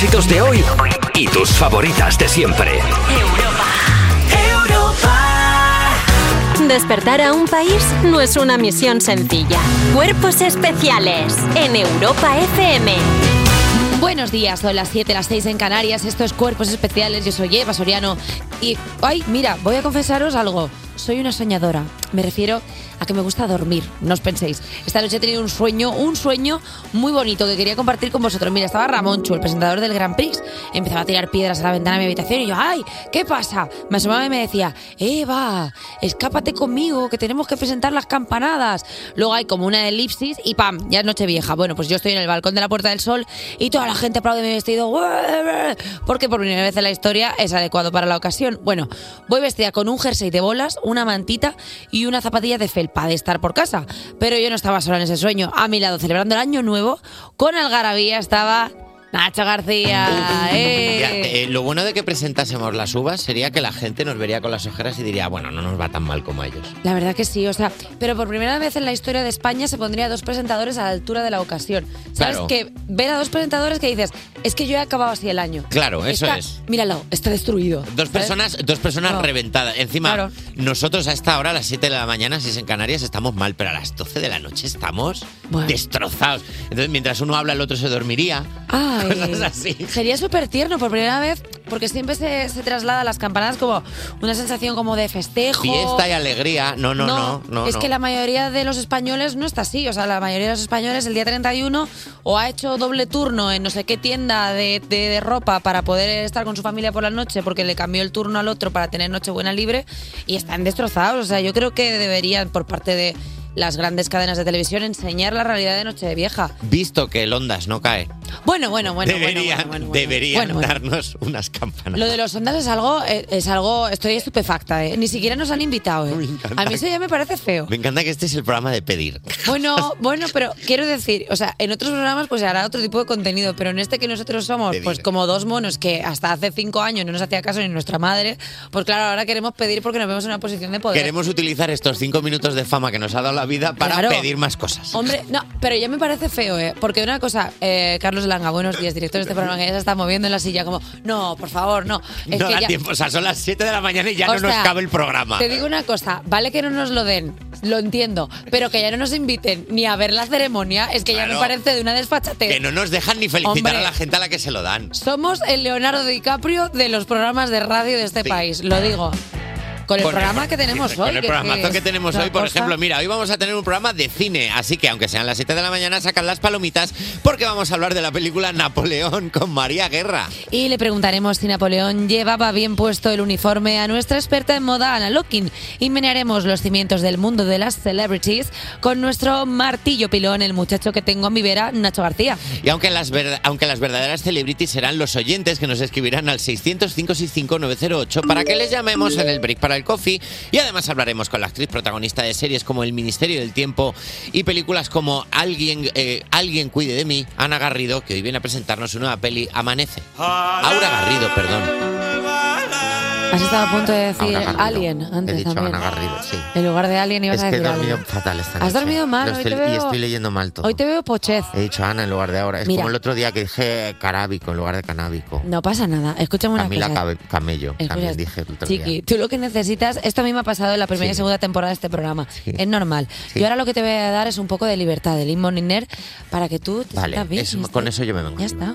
éxitos de hoy y tus favoritas de siempre. Despertar a un país no es una misión sencilla. Cuerpos especiales en Europa FM. Buenos días, son las 7, las 6 en Canarias. Esto es Cuerpos Especiales. Yo soy Eva Soriano. Y, ay, mira, voy a confesaros algo. Soy una soñadora. Me refiero a que me gusta dormir. No os penséis. Esta noche he tenido un sueño, un sueño muy bonito que quería compartir con vosotros. Mira, estaba Ramonchu, el presentador del Grand Prix. Empezaba a tirar piedras a la ventana de mi habitación y yo, ¡ay! ¿Qué pasa? Me asomaba y me decía, Eva, escápate conmigo, que tenemos que presentar las campanadas. Luego hay como una elipsis y ¡pam! Ya es noche vieja. Bueno, pues yo estoy en el balcón de la Puerta del Sol y toda la gente aplaude mi vestido. Porque por primera vez en la historia es adecuado para la ocasión. Bueno, voy vestida con un jersey de bolas, una mantita y una zapatilla de felpa de estar por casa. Pero yo no estaba sola en ese sueño. A mi lado, celebrando el año nuevo, con algarabía estaba Nacho García. ¡eh! Ya, eh, lo bueno de que presentásemos las uvas sería que la gente nos vería con las ojeras y diría, bueno, no nos va tan mal como a ellos. La verdad que sí, o sea, pero por primera vez en la historia de España se pondría dos presentadores a la altura de la ocasión. ¿Sabes? Claro. Que ver a dos presentadores que dices, es que yo he acabado así el año. Claro, eso es. Míralo, está destruido. Dos personas, dos personas No. reventadas. Encima, Claro. nosotros a esta hora, a las 7 de la mañana, si es en Canarias, estamos mal, pero a las 12 de la noche estamos destrozados. Entonces, mientras uno habla, el otro se dormiría. Ay, Cosas así. Sería súper tierno por primera vez, porque siempre se, se traslada a las campanadas como una sensación como de festejo. Fiesta y alegría. No, no, no. no, es no. que la mayoría de los españoles no está así. O sea, la mayoría de los españoles el día 31 o ha hecho doble turno en no sé qué tienda de, de- de ropa para poder estar con su familia por la noche porque le cambió el turno al otro para tener Nochebuena libre y están destrozados. O sea, yo creo que deberían, por parte de las grandes cadenas de televisión, enseñar la realidad de Nochevieja. Visto que el Ondas no cae, Bueno, bueno, bueno. deberían, bueno, bueno, bueno. deberían darnos unas campanas. Lo de los ondas es algo, eh, es algo, estoy estupefacta, ¿eh? Ni siquiera nos han invitado, ¿eh? A mí eso ya me parece feo. Me encanta que este es el programa de pedir. Bueno, bueno, pero quiero decir, o sea, en otros programas pues se hará otro tipo de contenido, pero en este que nosotros somos Pedir. pues como dos monos que hasta hace cinco años no nos hacía caso ni nuestra madre, pues claro, ahora queremos pedir porque nos vemos en una posición de poder. Queremos utilizar estos cinco minutos de fama que nos ha dado la vida para Claro. pedir más cosas. Hombre, no, pero ya me parece feo, ¿eh? Porque una cosa, eh, Carlos Langa, buenos días, director de este programa, que ya se está moviendo en la silla como, no, por favor, no. Es no que da ya- tiempo, o sea, son las 7 de la mañana y ya O no nos cabe el programa. Te digo una cosa, vale que no nos lo den, lo entiendo, pero que ya no nos inviten ni a ver la ceremonia, es que ya me parece de una desfachatez. Que no nos dejan ni felicitar Hombre. a la gente a la que se lo dan. Somos el Leonardo DiCaprio de los programas de radio de este país, lo digo. Con el Con programa que tenemos Con hoy. el que- programazo que tenemos hoy, por cosa- ejemplo, mira, hoy vamos a tener un programa de cine, así que aunque sean las 7 de la mañana, sacan las palomitas porque vamos a hablar de la película Napoleón con María Guerra. Y le preguntaremos si Napoleón llevaba bien puesto el uniforme a nuestra experta en moda, Ana Locking. Y menearemos los cimientos del mundo de las celebrities con nuestro martillo pilón, el muchacho que tengo a mi vera, Nacho García. Y aunque las, ver- aunque las verdaderas celebrities serán los oyentes que nos escribirán al 600-565-908 para que les llamemos en el break para el coffee. Y además hablaremos con la actriz protagonista de series como El Ministerio del Tiempo y películas como Alguien, eh, Alguien cuide de mí, Ana Garrido, que hoy viene a presentarnos su nueva peli Amanece. Aura Garrido, perdón. Has estado a punto de decir. Alien antes He dicho también. Ana Garrido, sí. En lugar de Alien ibas Es a que he decir dormido Alien. fatal esta Has dormido mal, Lo hoy estoy- te veo- Y estoy leyendo mal todo. Hoy te veo pochez. He dicho Ana en lugar de ahora. Es Mira. como el otro día que dije carábico en lugar de canábico. No pasa nada. Escúchame una Camila cosa. Cabe- Camello. Escucha, También dije el otro Chiqui, día. tú lo que necesitas, esto a mí me ha pasado en la primera y segunda temporada de este programa. Es normal. Yo ahora lo que te voy a dar es un poco de libertad, de limón Niner, para que tú te Vale, sientas bien. eso- con eso yo me vengo. Ya está.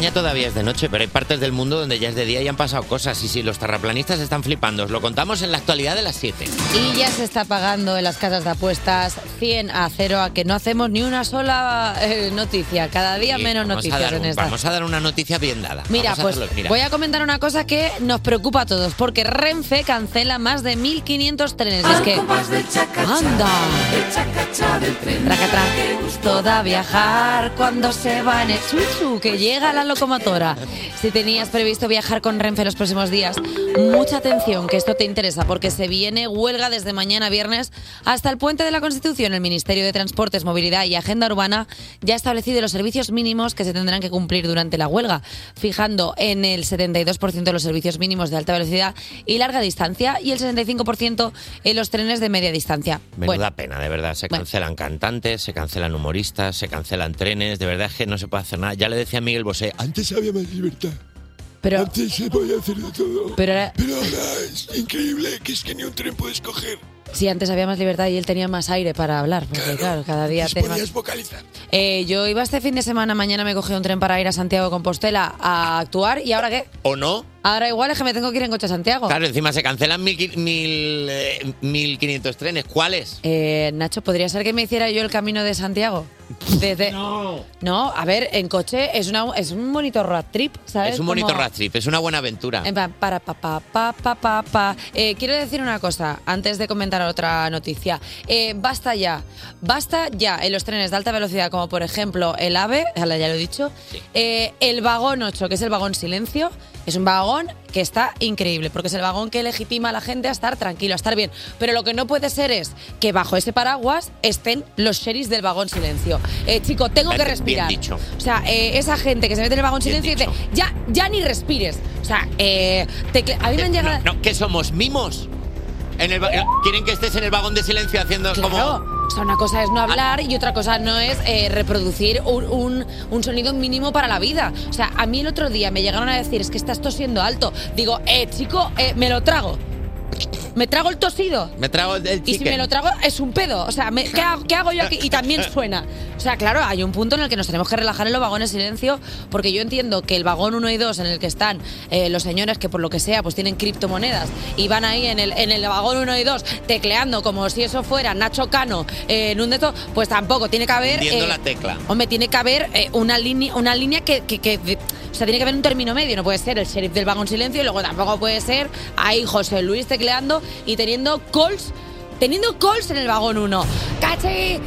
España todavía es de noche, pero hay partes del mundo donde ya es de día y han pasado cosas. Y si los terraplanistas están flipando, os lo contamos en la actualidad de las 7. Y ya se está pagando en las casas de apuestas 100 a 0 a que no hacemos ni una sola eh, noticia. Cada día Sí, menos noticias dar en un- esta. Vamos a dar una noticia bien dada. Mira, Vamos a pues hacerlo, mira. voy a comentar una cosa que nos preocupa a todos, porque Renfe cancela más de 1.500 trenes. Y es que... ¡Anda! Tracatrá. Toda viajar cuando se va en el chuchu, que llega la locomotora. Si tenías previsto viajar con Renfe los próximos días, mucha atención, que esto te interesa, porque se viene huelga desde mañana viernes hasta el puente de la Constitución. El Ministerio de Transportes, Movilidad y Agenda Urbana ya ha establecido los servicios mínimos que se tendrán que cumplir durante la huelga, fijando en el 72% de los servicios mínimos de alta velocidad y larga distancia y el 65% en los trenes de media distancia. Menuda Bueno, pena, de verdad. Se Bueno. cancelan cantantes, se cancelan humoristas, se cancelan trenes. De verdad es que no se puede hacer nada. Ya le decía a Miguel Bosé, Antes había más libertad. pero, Antes se podía hacer de todo. pero ahora- Pero ahora es increíble que es que ni un tren puedes coger. si antes había más libertad y él tenía más aire para hablar, porque claro, cada día más... podías vocalizar. Eh, yo iba este fin de semana, mañana me cogí un tren para ir a Santiago de Compostela a actuar y ahora qué? ¿o no? Ahora igual es que me tengo que ir en coche a Santiago. Claro, encima se cancelan mil, qui- mil, eh, 1.500 trenes. ¿Cuáles? Eh, Nacho, ¿podría ser que me hiciera yo el camino de Santiago? Desde... No. No, a ver, en coche es, una, es un bonito road trip, ¿sabes? Es un bonito Como- road trip, es una buena aventura. En plan, para pa pa pa pa pa pa. Eh, quiero decir una cosa antes de comentar otra noticia. Eh, basta ya, basta ya en los trenes de alta velocidad, como por ejemplo el AVE, ya lo he dicho, eh, el vagón 8, que es el vagón silencio, es un vagón que está increíble, porque es el vagón que legitima a la gente a estar tranquilo, a estar bien. Pero lo que no puede ser es que bajo ese paraguas estén los sheriffs del vagón silencio. Eh, chico, tengo que respirar. dicho. O sea, eh, esa gente que se mete en el vagón Bien silencio y dice, ya, ya ni respires. O sea, eh, te- a mí me han llegado... No, no, ¿qué somos? ¿Mimos? En el va- ¿Quieren que estés en el vagón de silencio haciendo Claro. como...? O sea, una cosa es no hablar y otra cosa no es eh, reproducir un, un- un sonido mínimo para la vida. O sea, a mí el otro día me llegaron a decir, es que estás tosiendo alto. Digo, eh, chico, eh, me lo trago. Me trago el tosido. Me trago el, Y si me lo trago, es un pedo. O sea, me- ¿qué, hago, qué hago yo aquí? Y también suena. O sea, claro, hay un punto en el que nos tenemos que relajar en los vagones silencio, porque yo entiendo que el vagón 1 y 2, en el que están eh, los señores que por lo que sea, pues tienen criptomonedas y van ahí en el, en el vagón 1 y 2 tecleando como si eso fuera Nacho Cano eh, en un de estos, pues tampoco. Tiene que haber. Eh, la tecla. Hombre, tiene que haber eh, una línea, una línea que, que- que- O sea, tiene que haber un término medio. No puede ser el sheriff del vagón silencio y luego tampoco puede ser ahí José Luis tecleando y teniendo calls. Teniendo calls en el vagón 1. ¡Caché!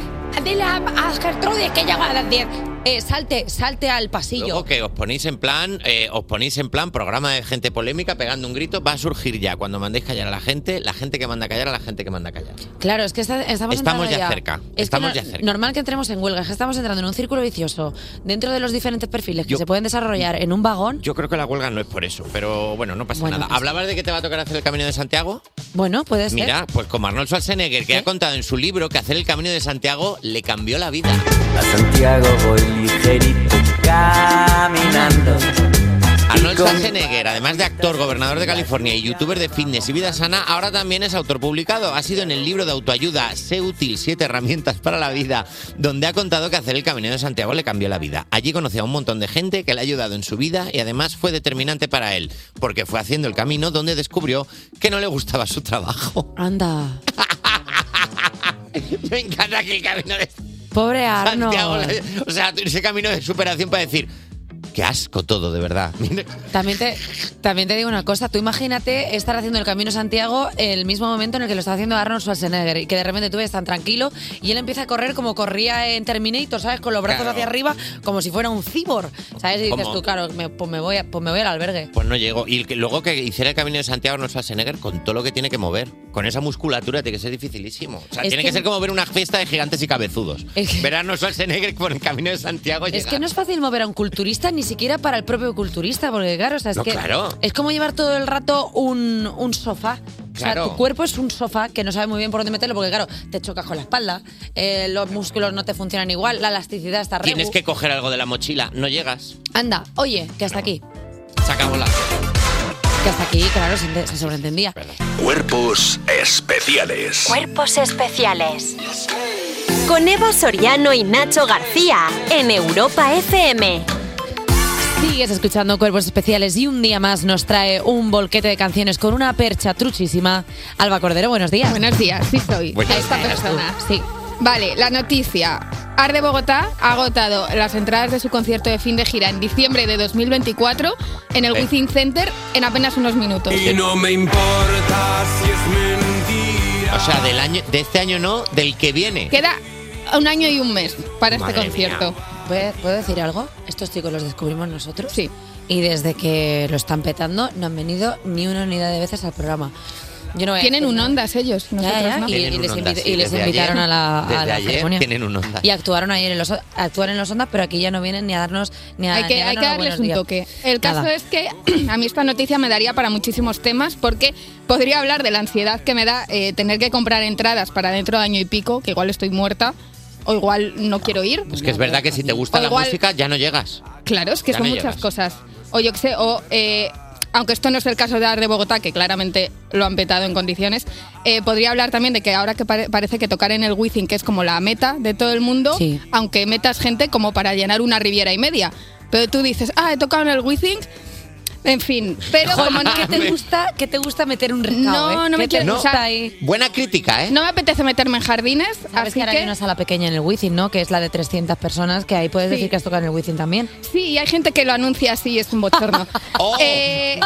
Dile a, a Gertrude que llega a las 10. Eh, salte, salte al pasillo. Luego que os ponéis en plan, eh, os ponéis en plan programa de gente polémica pegando un grito, va a surgir ya cuando mandéis callar a la gente, la gente que manda callar a la gente que manda callar. Claro, es que está- estamos, Estamos entrando ya cerca, Es que estamos no- ya cerca. Normal que entremos en huelga, es que estamos entrando en un círculo vicioso dentro de los diferentes perfiles que Yo- se pueden desarrollar en un vagón. Yo creo que la huelga no es por eso, pero bueno, no pasa Bueno, nada. pues- ¿Hablabas de que te va a tocar hacer el Camino de Santiago? Bueno, puede ser. Mira, pues como Arnold Schwarzenegger, que ¿Eh? ha contado en su libro que hacer el Camino de Santiago le cambió la vida. A Santiago voy ligerito caminando. Arnold Schwarzenegger, además de actor, gobernador de California y youtuber de fitness y vida sana, ahora también es autor publicado. Ha sido en el libro de autoayuda Sé útil, siete herramientas para la vida, donde ha contado que hacer el Camino de Santiago le cambió la vida. Allí conoció a un montón de gente que le ha ayudado en su vida y además fue determinante para él, porque fue haciendo el camino donde descubrió que no le gustaba su trabajo. Anda. Me encanta que el camino de Pobre Santiago, Arnold. o sea, ese camino de superación para decir, qué asco todo, de verdad. También te, también te digo una cosa, tú imagínate estar haciendo el Camino de Santiago el mismo momento en el que lo está haciendo Arnold Schwarzenegger y que de repente tú ves tan tranquilo y él empieza a correr como corría en Terminator, ¿sabes? Con los brazos Claro. hacia arriba como si fuera un cibor, ¿sabes? Y dices ¿Cómo? tú, claro, me- pues, me voy a- pues me voy al albergue. Pues no llegó. Y luego que hiciera el camino de Santiago no Schwarzenegger con todo lo que tiene que mover. Con esa musculatura tiene que ser dificilísimo. O sea, Es tiene que- que, ser como ver una fiesta de gigantes y cabezudos. Es que- Ver a Arnold Schwarzenegger por el camino de Santiago Es llegar. que no es fácil mover a un culturista ni siquiera para el propio culturista, porque claro, o sea, es No, que claro. es como llevar todo el rato un, un sofá. O sea, Claro. tu cuerpo es un sofá que no sabes muy bien por dónde meterlo, porque claro, te chocas con la espalda, eh, los músculos no te funcionan igual, la elasticidad está re. Tienes que coger algo de la mochila, no llegas. Anda, oye, que hasta aquí. Se acabó la. Que hasta aquí, claro, se sobreentendía. Cuerpos especiales. Cuerpos especiales. Con Eva Soriano y Nacho García en Europa FM. Sigues escuchando Cuerpos Especiales y un día más nos trae un volquete de canciones con una percha truchísima. Alba Cordero, buenos días. Buenos días, sí soy. Buenos esta días, persona. Sí. Vale, la noticia. Arde Bogotá ha agotado las entradas de su concierto de fin de gira en diciembre de 2024 en el Eh. Wizzing Center en apenas unos minutos. Y no me importa si es mentira. O sea, del año, de este año no, del que viene. Queda un año y un mes para este concierto. mía. ¿Puedo puedo decir algo? Estos chicos los descubrimos nosotros. Sí. Y desde que lo están petando, no han venido ni una unidad de veces al programa. Yo no Tienen un ondas ellos, Ya, nosotros ya, no. y, y les, Ondas, sí, y les invitaron ayer- a la, a la ayer ceremonia. tienen un Ondas. Y actuaron ayer en los actúan en los ondas, pero aquí ya no vienen ni a darnos ni a Hay que, ni a hay que darles un días. toque. El caso Nada. es que a mí esta noticia me daría para muchísimos temas porque podría hablar de la ansiedad que me da eh, tener que comprar entradas para dentro de año y pico, que igual estoy muerta o igual no quiero ir. Es que es verdad que si te gusta O la igual- música ya no llegas. Claro, es que Ya son no muchas llegas. cosas. O yo qué sé, o eh, aunque esto no es el caso de Ar de Bogotá, que claramente lo han petado en condiciones, eh, podría hablar también de que ahora que pare- parece que tocar en el Wizzing, que es como la meta de todo el mundo, Sí. aunque metas gente como para llenar una riviera y media. Pero tú dices, ah, he tocado en el Wizzing, en fin. Pero como no, ¿Qué te gusta, qué te gusta meter un recao? No, eh? no me ¿Qué te quiero- gusta o sea, ahí? Buena crítica, ¿eh? no me apetece meterme en jardines, Sabes así que ahora que... hay una sala pequeña en el Wizzing, ¿no? Que es la de 300 personas, que ahí puedes Sí. decir que has tocado en el Wizzing también. Sí, y hay gente que lo anuncia así, es un bochorno. Oh. Eh,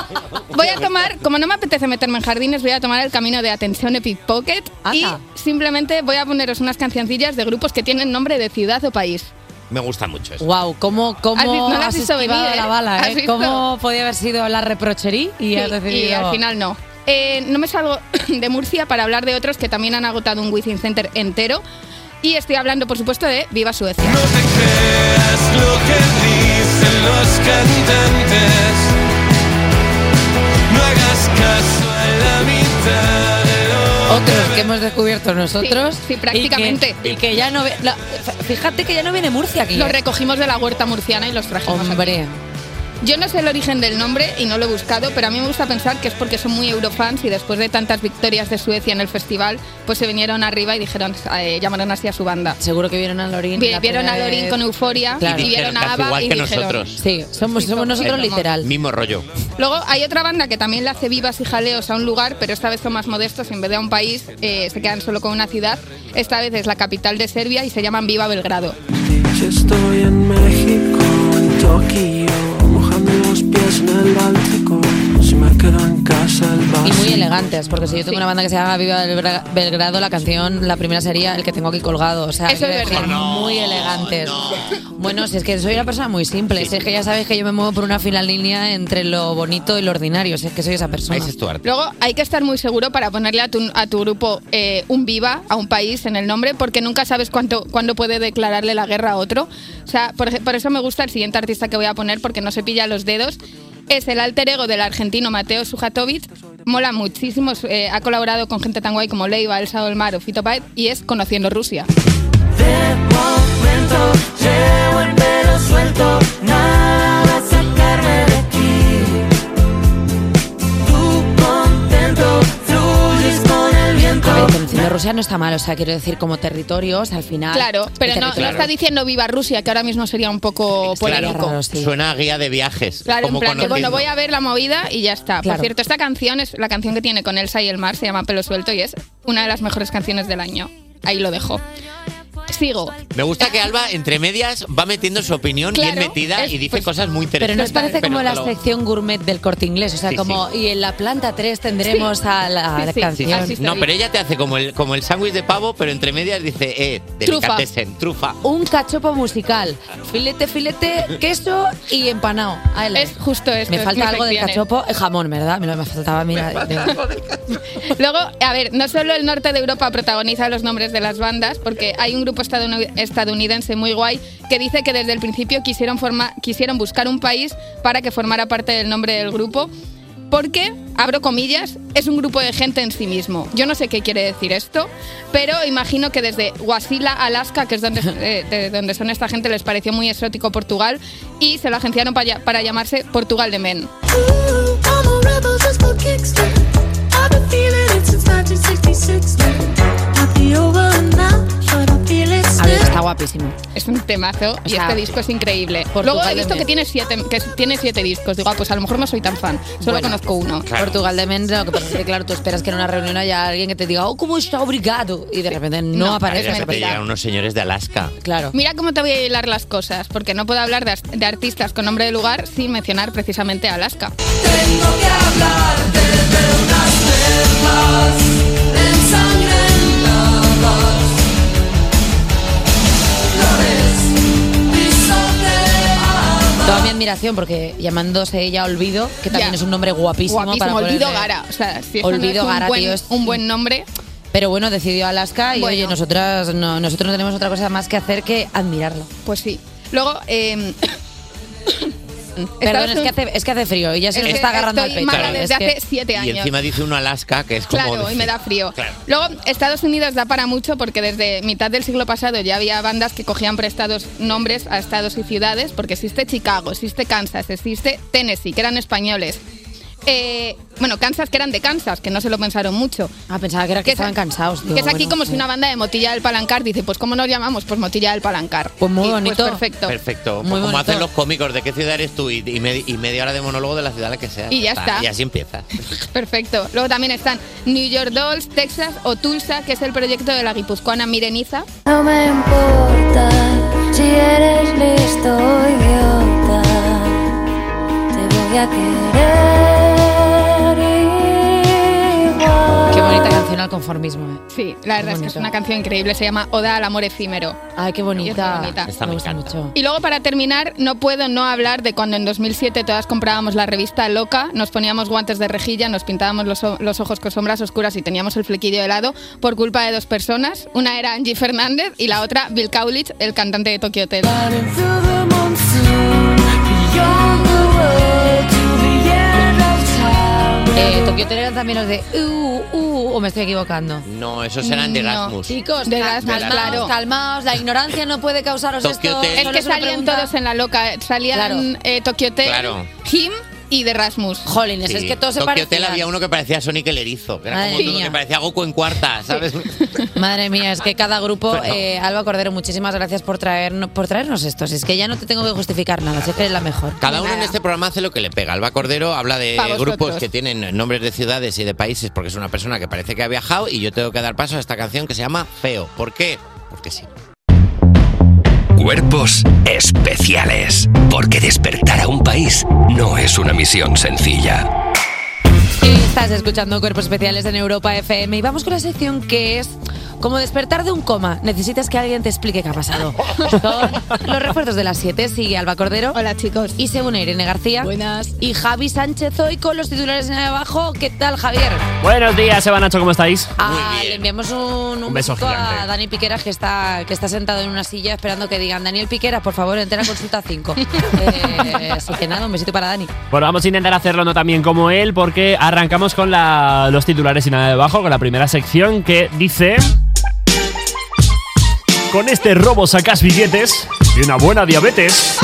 voy a tomar, como no me apetece meterme en jardines, voy a tomar el camino de Atención Epic Pocket y simplemente voy a poneros unas cancioncillas de grupos que tienen nombre de ciudad o país. Me gusta mucho eso. Wow, ¿cómo, cómo Has no has has visto venir, la ¿eh? bala? ¿Has ¿eh? ¿Cómo podía haber sido la reprochería y has Sí, decidido... y al final no. Eh, no me salgo de Murcia para hablar de otros que también han agotado un Wizzing Center entero. Y estoy hablando, por supuesto, de Viva Suecia. No te creas lo que dicen los cantantes. No hagas caso a la mitad Otros que hemos descubierto nosotros. Sí, sí, prácticamente. Y que, y que ya no... fíjate que ya no viene Murcia aquí. Los ¿eh? recogimos de la huerta murciana y los trajimos aquí. Yo no sé el origen del nombre y no lo he buscado, pero a mí me gusta pensar que es porque son muy eurofans y después de tantas victorias de Suecia en el festival, pues se vinieron arriba y dijeron, eh, llamaron así a su banda. seguro que vieron a. Vi- la vieron a Lorin vez. con euforia Claro. y Y vieron a "Haz ABBA igual y que dijeron... nosotros". Sí, somos, somos nosotros literal. Mismo rollo. Luego hay otra banda que también le hace vivas y jaleos a un lugar, pero esta vez son más modestos, en vez de a un país, eh, se quedan solo con una ciudad. Esta vez es la capital de Serbia y se llaman Viva Belgrado. Estoy en México, en Tokio, pies en el. Y muy elegantes, porque si yo tengo una banda que se llama Viva Belgra- Belgrado, la canción, la primera sería el que tengo aquí colgado. O sea, Eso es verdad. muy elegantes. Bueno, si es que soy una persona muy simple, si es que ya sabéis que yo me muevo por una fina línea entre lo bonito y lo ordinario, si es que soy esa persona. Ese es tu arte. Luego hay que estar muy seguro para ponerle a tu, a tu grupo eh, un viva, a un país en el nombre, porque nunca sabes cuánto, cuándo puede declararle la guerra a otro. O sea, por, por eso me gusta el siguiente artista que voy a poner, porque no se pilla los dedos. Es el alter ego del argentino Mateo Sujatovic. Mola muchísimo, eh, ha colaborado con gente tan guay como Leiva, Elsa del Mar o Fito Páez y es Conociendo Rusia. El Rusia no está mal, o sea, quiero decir, como territorios, al final. Claro, pero no, está diciendo Viva Rusia, que ahora mismo sería un poco Claro, polémico. raro, sí. suena a guía de viajes. Claro, como en plan, que bueno, voy a ver la movida y ya está. Claro. Por cierto, esta canción es la canción que tiene con Elsa y el mar, se llama Pelo Suelto y es una de las mejores canciones del año. Ahí lo dejo. Sigo. Me gusta que Alba, entre medias, va metiendo su opinión Claro, bien metida es- y dice pues- cosas muy Pero interesantes. nos parece como la Pero- sección gourmet del corte inglés, o sea, Sí, como, y en la planta 3 tendremos a la, Sí, la sí, canción. No, pero ella te hace como el, como el sándwich de pavo, pero entre medias dice, eh, delicatessen, trufa. Un cachopo musical, filete, filete, queso y empanado. Ahí la- Es justo esto. Me es falta mi algo de sección, ¿eh? cachopo, eh, jamón, ¿verdad? Me, lo- me faltaba, mira. mira. Luego, a ver, no solo el norte de Europa protagoniza los nombres de las bandas, porque hay un grupo estadouni- estadounidense muy guay que dice que desde el principio quisieron, forma- quisieron buscar un país para que formara parte del nombre del grupo. Porque, abro comillas, es un grupo de gente en sí mismo. Yo no sé qué quiere decir esto, pero imagino que desde Wasilla, Alaska, que es donde, eh, de donde son esta gente, les pareció muy exótico Portugal y se lo agenciaron para, para llamarse Portugal de Men. Ooh, I'm a rebel just for kicks. I've been feeling it since 1966. I'll be over now, but I feel it A ver, still. está guapísimo. Es un temazo y sea, este disco es increíble. Luego he de visto que tiene siete, que tiene siete discos. Digo, ah, pues a lo mejor no soy tan fan. Solo Bueno. conozco uno. Portugal de Men, lo que pasa es que, claro, tú esperas que en una reunión haya alguien que te diga, oh, ¿cómo está obrigado? Y de repente no, No, aparece. Parece mentira. llegan unos señores de Alaska. Claro. Mira cómo te voy a hilar las cosas, porque no puedo hablar de, as- de artistas con nombre de lugar sin mencionar precisamente a Alaska. Tengo que hablarte de unas. Flores, piso Toda mi admiración, porque llamándose ella Olvido, que también Ya. es un nombre guapísimo. Guapísimo, para Olvido ponerle- Gara. O sea, si eso no Olvido es un Gara, buen, tío, es- un buen nombre. Pero bueno, decidió Alaska y Bueno. oye, nosotras no, nosotros no tenemos otra cosa más que hacer que admirarlo. Pues sí. Luego, eh, Perdón, es que, hace, es que hace frío y ya se nos está agarrando al pecho. mala Es desde que- hace siete Y años. encima dice uno Alaska, que es como... Claro, y me da frío. Claro. Luego, Estados Unidos da para mucho porque desde mitad del siglo pasado ya había bandas que cogían prestados nombres a estados y ciudades, porque existe Chicago, existe Kansas, existe Tennessee, que eran españoles. Eh, bueno, Kansas, que eran de Kansas, que no se lo pensaron mucho. Ah, pensaba que era que es- estaban cansados. digo, que es aquí bueno, como si una banda de Motilla del Palancar dice, pues ¿cómo nos llamamos? Pues Motilla del Palancar. Pues muy Y, bonito. perfecto. Perfecto. Muy Pues como bonito. hacen los cómicos, ¿de qué ciudad eres tú? Y, y medi- y media hora de monólogo de la ciudad a la que sea. Y ya está. Y así empieza. Perfecto. Luego también están New York Dolls, Texas o Tulsa, que es el proyecto de la guipuzcoana Mireniza. No me importa si eres listo o idiota. Te voy a querer canción al conformismo. eh. Sí, la verdad es que es una canción increíble, se llama Oda al amor efímero. Ay, qué bonita. Bonita. Esta me me gusta mucho. Y luego para terminar, no puedo no hablar de cuando en 2007 todas comprábamos la revista Loca, nos poníamos guantes de rejilla, nos pintábamos los, los ojos con sombras oscuras y teníamos el flequillo de lado por culpa de dos personas. Una era Angie Fernández y la otra Bill Kaulitz, el cantante de Tokyo Hotel. Eh, Tokio Hotel eran también los de uh, uh, o me estoy equivocando. No, esos eran de No. Erasmus. Chicos, De Erasmus, calmaos, claro. calmaos, la ignorancia no puede causaros Tokyo esto. Hotel. Es solo que es una salían pregunta. todos en la Loca, salían Claro. eh, Tokyo Hotel, Claro. Him y de Rasmus. Jolines, es que todos se Tokyo Hotel parecían. había uno que parecía Sonic el erizo, que era Madre como uno mía. que parecía Goku en cuarta, ¿sabes? Madre mía, es que cada grupo, Pero- eh, Alba Cordero, muchísimas gracias por, traernos, por traernos estos. Es que ya no te tengo que justificar nada, es que eres la mejor. Cada uno en este programa hace lo que le pega. Alba Cordero habla de Pa' vosotros. grupos que tienen nombres de ciudades y de países porque es una persona que parece que ha viajado y yo tengo que dar paso a esta canción que se llama Feo. ¿Por qué? Porque sí. Cuerpos especiales. Porque despertar a un país no es una misión sencilla. Estás escuchando Cuerpos Especiales en Europa FM y vamos con la sección que es como despertar de un coma. Necesitas que alguien te explique qué ha pasado. Son los refuerzos de las 7. Sigue Alba Cordero. Hola chicos. Y se une Irene García. Buenas. Y Javi Sánchez hoy con los titulares en abajo. ¿Qué tal, Javier? Buenos días, Eva Nacho, ¿cómo estáis? Ah, le enviamos un, un, Un beso besito a. Dani Piqueras que está, que está sentado en una silla esperando que digan Daniel Piqueras, por favor, entera consulta 5. eh, así que nada, un besito para Dani. Bueno, vamos a intentar hacerlo no tan bien como él, porque arrancamos con la- los titulares y nada debajo, con la primera sección que dice... Con este robo sacas billetes y una buena diabetes.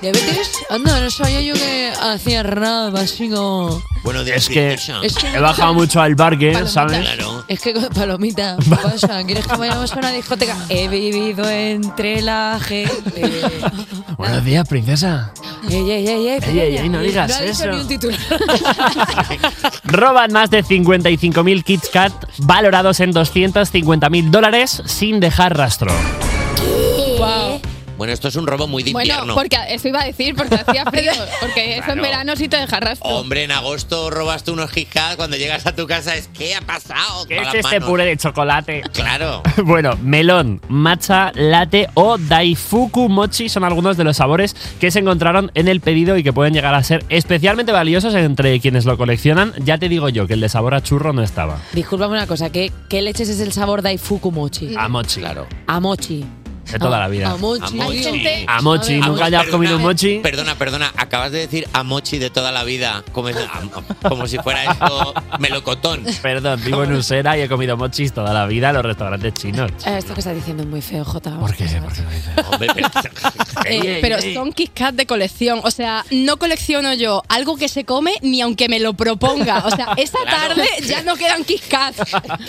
¿Diabetes? Anda, no sabía yo que hacía rap así como... Bueno, de Es que Es que he bajado mucho al parque, Palomita. ¿sabes? Claro. Es que, palomita, ¿qué pasa? ¿Quieres que vayamos a una discoteca? He vivido entre la gente. Buenos días, princesa. Ey, ey, ey, ey, ey, ey, no digas no eso. ni un titular. Roban más de 55.000 Kit Kat valorados en 250.000 dólares sin dejar rastro. Bueno, esto es un robo muy de Bueno, invierno. porque eso iba a decir, porque hacía frío. Porque eso en verano sí te deja rastro. Hombre, en agosto robaste unos Kat, cuando llegas a tu casa es ¿qué ha pasado? ¿Qué Con es las este manos. puré de chocolate? Claro. Bueno, melón, matcha, latte o daifuku mochi son algunos de los sabores que se encontraron en el pedido y que pueden llegar a ser especialmente valiosos entre quienes lo coleccionan. Ya te digo yo que el de sabor a churro no estaba. Discúlpame una cosa, ¿qué, qué leches es el sabor de Aifuku Mochi? A mochi. Claro. A mochi. De toda la vida. A mochi. A mochi. gente- A mochi, A ver, nunca hayas comido un mochi. Perdona, perdona, acabas de decir a mochi de toda la vida, como, es- a- como si fuera esto melocotón. Perdón, vivo en Usera y he comido mochis toda la vida en los restaurantes chinos. Eh, Esto que estás diciendo es muy feo, Jota. ¿Por qué? ¿Por qué lo dices? Hombre, pero- Ey, ey, pero ey. son Kit Kat de colección. O sea, no colecciono yo algo que se come ni aunque me lo proponga. O sea, esta Claro. tarde ya no quedan Kit Kat.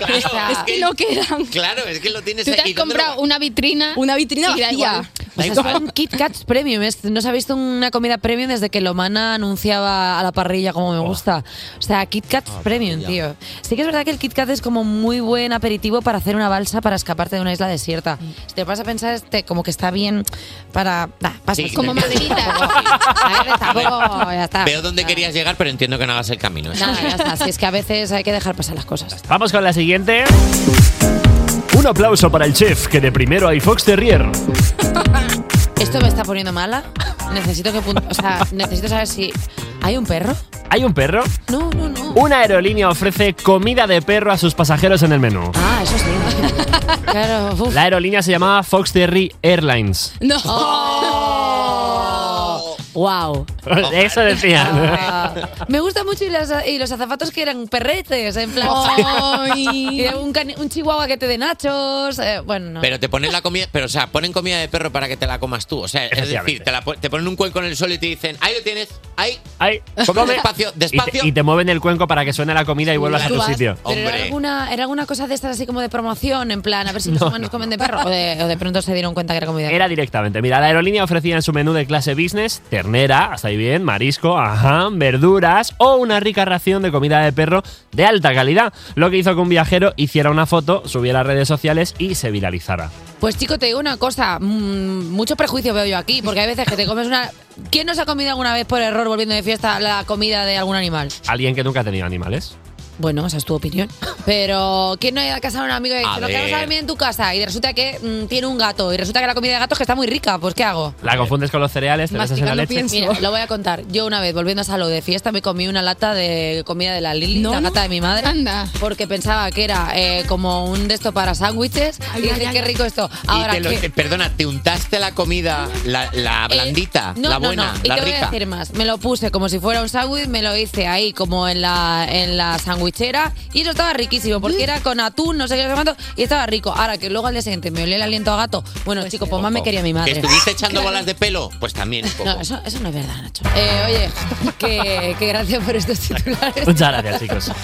es que no quedan. Claro, es que lo tienes Tú te ahí. has comprado una vitrina. Una vitrina da vacía. O sea, son Kit Kats Premium. es- no se ha visto una comida premium desde que Lomana anunciaba a la parrilla como me gusta. O sea, Kit Kats Premium, tío. Sí que es verdad que el Kit Kat es como muy buen aperitivo para hacer una balsa para escaparte de una isla desierta. Si te vas a pensar, este, como que está bien para... Nah, paso. Sí, Como. A ver, tampoco, ya está. Veo dónde querías llegar, pero entiendo que no hagas el camino. ¿eh? Nada, ya está. Si es que a veces hay que dejar pasar las cosas. Vamos con la siguiente. Un aplauso para el chef que de primero hay Fox Terrier. ¿Esto me está poniendo mala? necesito que o sea, necesito saber si hay un perro. ¿Hay un perro? No, no, no. Una aerolínea ofrece comida de perro a sus pasajeros en el menú. Ah, eso sí. claro. uf. La aerolínea se llamaba Fox Terry Airlines. No. Wow. Eso decían. Ah, me gusta mucho y, las- y los azafatos que eran perretes, en plan. y un, cani- un chihuahua que te dé nachos. eh, bueno, no. Pero te ponen la comida, pero o sea, ponen comida de perro para que te la comas tú. O sea, es decir, te, la te ponen un cuenco en el suelo y te dicen, ahí lo tienes, ahí, ahí, come despacio, Y te, despacio. y te mueven el cuenco para que suene la comida y vuelvas a Tú tu vas, sitio. Pero era alguna, era alguna cosa de estas así como de promoción, en plan, a ver si los humanos comen de perro. O de, o de pronto se dieron cuenta que era comida. Era directamente. Mira, la aerolínea ofrecía en su menú de clase business ternera, hasta ahí bien, marisco, ajá, verduras o una rica ración de comida de perro de alta calidad. Lo que hizo que un viajero hiciera una foto, subiera a redes sociales y se viralizara. Pues chico, te digo una cosa, mm, mucho prejuicio veo yo aquí, porque hay veces que te comes una... ¿Quién nos ha comido alguna vez por error volviendo de fiesta la comida de algún animal? Alguien que nunca ha tenido animales. Bueno, esa es tu opinión. Pero ¿quién no ha ido a casa de un amigo y A dice, lo que vamos a dormir en tu casa? Y resulta que mm, tiene un gato. Y resulta que la comida de gato es que está muy rica. Pues ¿qué hago? La confundes con los cereales, te en la leche. Mira, lo voy a contar. Yo una vez, volviendo a salud de fiesta, me comí una lata de comida de la Lili, la gata de mi madre. Anda. Porque pensaba que era eh, como un de esto para sándwiches. Y dije, qué rico esto. Ahora, y te lo- ¿qué? te- perdona, ¿te untaste la comida, la, la blandita, Eh, No, la no, buena, no. Y la te voy rica? a decir más. Me lo puse como si fuera un sándwich, me lo hice ahí como en la, en la sandwichera y eso estaba riquísimo porque era con atún, no sé qué, no sé cuánto, y estaba rico. Ahora que luego al día siguiente me olía el aliento a gato, bueno, chicos, pues más me quería mi ¿Que madre. estuviste echando bolas de pelo? Pues también un poco. No, eso, eso no es verdad, Nacho. Eh, oye, que, que gracias por estos titulares. Muchas gracias, chicos.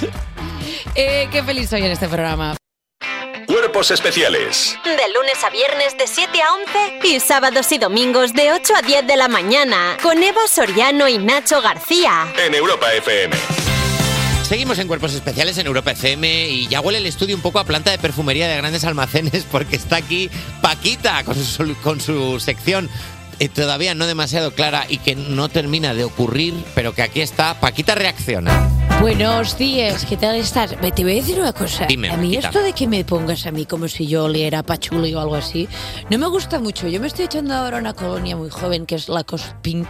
Eh, qué feliz soy en este programa. Cuerpos especiales De lunes a viernes de 7 a 11 y sábados y domingos de 8 a 10 de la mañana con Eva Soriano y Nacho García. en Europa FM. Seguimos en Cuerpos Especiales en Europa FM y ya huele el estudio un poco a planta de perfumería de grandes almacenes porque está aquí Paquita con su, con su sección eh, todavía no demasiado clara y que no termina de ocurrir, pero que aquí está. Paquita reacciona. Buenos días, ¿qué tal estás? Me- Te voy a decir una cosa. Dime, a mí Paquita. esto de que me pongas a mí como si yo oliera pachuli o algo así, no me gusta mucho. Yo me estoy echando ahora una colonia muy joven que es la Cost Pink,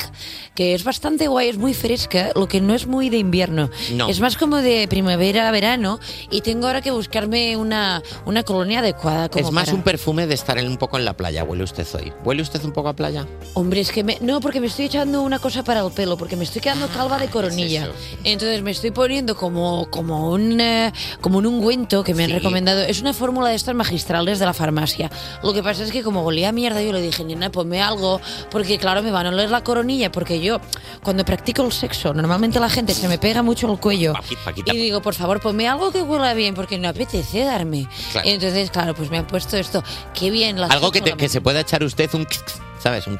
que es bastante guay, es muy fresca, lo que no es muy de invierno. No. Es más como de primavera, verano, y tengo ahora que buscarme una, una colonia adecuada. Como es más para- un perfume de estar en- un poco en la playa. ¿Huele usted hoy? ¿Huele usted un poco a playa? Hombre, es que me, no, porque me estoy echando una cosa para el pelo, porque me estoy quedando calva de coronilla. Entonces me estoy poniendo como, como, un, eh, como un ungüento que me han recomendado. Es una fórmula de estas magistrales de la farmacia. Lo que pasa es que como olía a mierda, yo le dije, nena, ponme algo, porque claro, me van a oler la coronilla, porque yo, cuando practico el sexo, normalmente la gente se me pega mucho el cuello. Paquita. Y digo, por favor, ponme algo que huela bien, porque no apetece darme. Claro. Entonces, claro, pues me han puesto esto. Qué bien. las Algo que, te- que se pueda echar usted un... ¿Sabes? Un...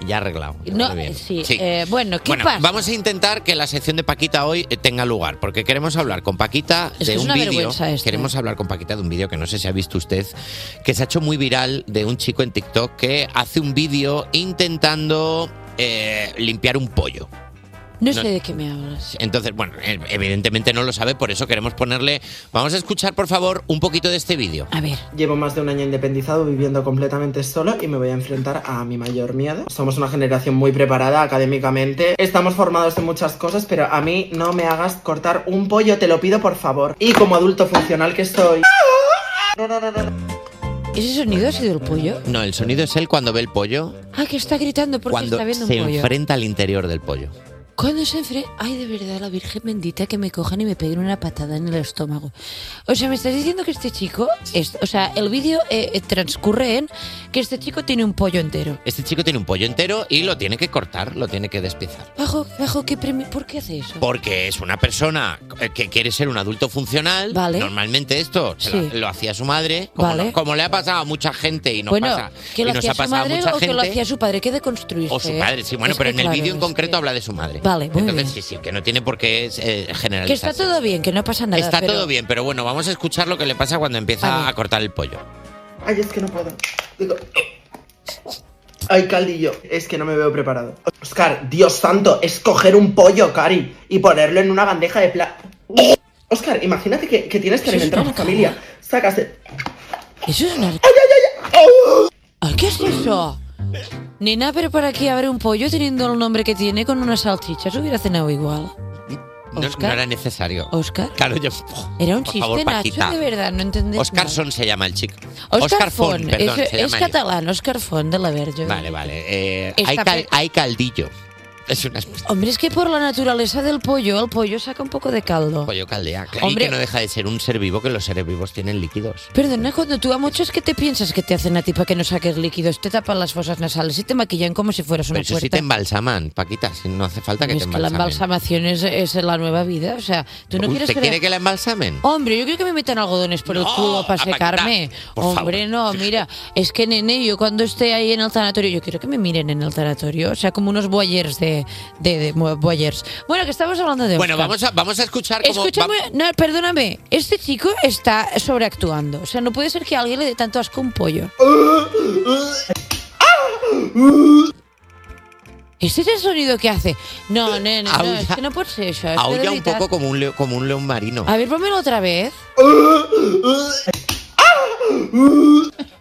Y ya arreglado. ya No, huele bien. sí, eh, bueno, ¿qué Bueno, pasa? vamos a intentar que la sección de Paquita hoy eh, tenga lugar, porque queremos hablar con Paquita Es de un vídeo. Queremos hablar con Paquita de un vídeo que no sé si ha visto usted, que se ha hecho muy viral de un chico en TikTok que hace un vídeo intentando eh, limpiar un pollo. No No- sé de qué me hablas. Entonces, bueno, eh, evidentemente no lo sabe, por eso queremos ponerle. Vamos a escuchar, por favor, un poquito de este vídeo. A ver. Llevo más de un año independizado viviendo completamente solo y me voy a enfrentar a mi mayor miedo. Somos una generación muy preparada académicamente. Estamos formados en muchas cosas, pero a mí no me hagas cortar un pollo, te lo pido por favor. Y como adulto funcional que soy... ¿Ese sonido ha sido el pollo? No, el sonido es él cuando ve el pollo, Ah, que está gritando porque cuando está viendo se un pollo. enfrenta al interior del pollo. Cuando se enfrenta... Ay, de verdad, la Virgen bendita que me cojan y me peguen una patada en el estómago. O sea, me estás diciendo que este chico... es- o sea, el vídeo eh, eh, transcurre en que este chico tiene un pollo entero. Este chico tiene un pollo entero y lo tiene que cortar, lo tiene que despiezar. Bajo, bajo qué premio... ¿Por qué hace eso? Porque es una persona eh, que quiere ser un adulto funcional. Vale. Normalmente esto se Sí. lo, lo hacía su madre. Como, Vale. no- como le ha pasado a mucha gente y no bueno, pasa. que y lo nos hacía ha su pasado a madre mucha o que lo gente. hacía su padre, que deconstruirse. O su padre, sí, bueno, Es pero que, en el claro, vídeo en concreto habla de su madre. Vale, muy Entonces, bien. sí, sí, que no tiene por qué eh, Que generalizar. está todo bien, que no pasa nada. Está pero- todo bien, pero bueno, vamos a escuchar lo que le pasa cuando empieza a cortar el pollo. Ay, es que no puedo. Digo... Ay, caldillo, es que no me veo preparado. Oscar, Dios santo, es coger un pollo, Cari, y ponerlo en una bandeja de pla... Oscar, imagínate que, que tienes que alimentar a una tu familia. Sacas de... Eso es una... ¡Ay, ay, ay! Ay, ¿Qué es eso? Nena, pero ¿para qué abre un pollo teniendo el nombre que tiene con unas salchichas? Hubiera cenado igual. No, no era necesario. ¿Oscar? Claro, yo. Era un por chiste, favor, Nacho, Paquita. de verdad, no entendés Oscar nada. Son se llama el chico. Oscar, Font, perdón, es, se es llama él. catalán, Oscar Font de la Verge. Vale, vale. Eh, hay, cal- pe- hay caldillo. Es una Hombre, es que por la naturaleza del pollo, el pollo saca un poco de caldo. pollo caldea. Y Hombre. que no deja de ser un ser vivo, que los seres vivos tienen líquidos. Perdona, cuando tú a muchos que te piensas que te hacen a ti para que no saques líquidos, te tapan las fosas nasales y te maquillan como si fueras una Pero eso puerta. sí te embalsaman, Paquita. Si no hace falta que es te que la embalsamen. embalsamación es, es la nueva vida. O sea, tú no quieres ¿Te creer- quiere que la embalsamen? Hombre, yo creo que me metan algodones por el culo para secarme. por Hombre, no, mira, es que nene, yo cuando esté ahí en el tanatorio, yo quiero que me miren en el tanatorio. O sea, como unos boyers de, de, de boyers. Bueno, que estamos hablando de Bueno, Oscar. vamos a, vamos a escuchar cómo... Escúchame, va- no, perdóname, este chico está sobreactuando. O sea, no puede ser que a alguien le dé tanto asco un pollo. ¿Ese es el sonido que hace? No, nene, no, es que no puede ser eso. es que de Aulla un poco como un, leo- como un león marino. A ver, pónmelo otra vez.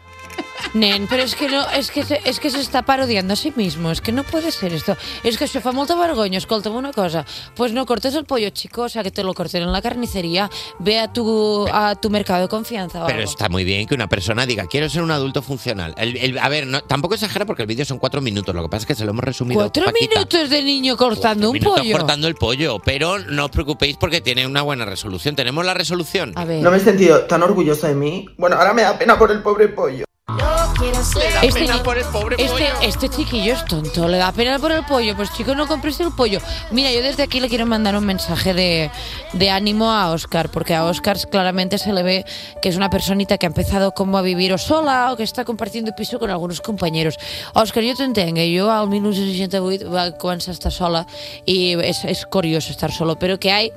Nen, però és que, no, és, que, se- és que s'està parodiando a sí mismo. És que no puede ser esto. És que això fa molta vergonya. Escolta'm una cosa. Pues no cortes el pollo, chico. O sea, que te lo corten en la carnicería. Ve a tu, a tu mercado de confianza o Pero algo. está muy bien que una persona diga, quiero ser un adulto funcional. El- el- a ver, no, tampoco exagera porque el vídeo son cuatro minutos. Lo que pasa es que se lo hemos resumido. Cuatro Paquita. minutos de niño cortando un Minutos pollo. cortando el pollo, pero no os preocupéis porque tiene una buena resolución. ¿Tenemos la resolución? A ver. No me he sentido tan orgullosa de mí. Bueno, ahora me da pena por el pobre pollo. Este, pena por el pobre este, pollo. este chiquillo es tonto, le da pena por el pollo. Pues chico, no compres el pollo. Mira, yo desde aquí le quiero mandar un mensaje de, de ánimo a Oscar, porque a Oscar claramente se le ve que es una personita que ha empezado como a vivir o sola o que está compartiendo piso con algunos compañeros. Oscar, jo t'entenc, eh? jo al 1968 va a estar sola y es, es curioso estar solo, pero que hay,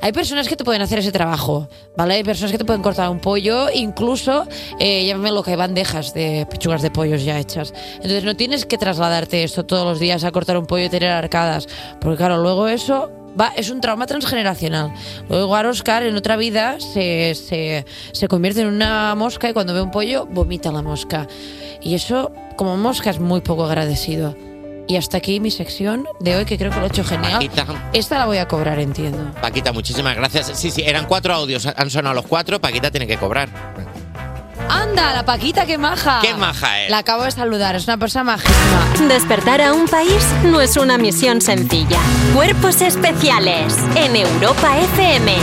hay personas que te pueden hacer ese trabajo, ¿vale? Hay personas que te pueden cortar un pollo, incluso, eh, llámame lo que hay bandejas de pechugas de pollos ya hechas. Entonces no tienes que trasladarte esto todos los días a cortar un pollo y tener arcadas, porque claro, luego eso va, es un trauma transgeneracional. Luego igual Oscar en otra vida se, se, se convierte en una mosca y cuando ve un pollo vomita la mosca. Y eso, como mosca, es muy poco agradecido. Y hasta aquí mi sección de hoy, que creo que lo he hecho genial. Paquita. Esta la voy a cobrar, entiendo. Paquita, muchísimas gracias. Sí, sí, eran cuatro audios, han sonado los cuatro. Paquita tiene que cobrar. ¡Anda, la Paquita, qué maja! ¡Qué maja es! La acabo de saludar, es una persona majísima. Despertar a un país no es una misión sencilla. Cuerpos especiales en Europa FM.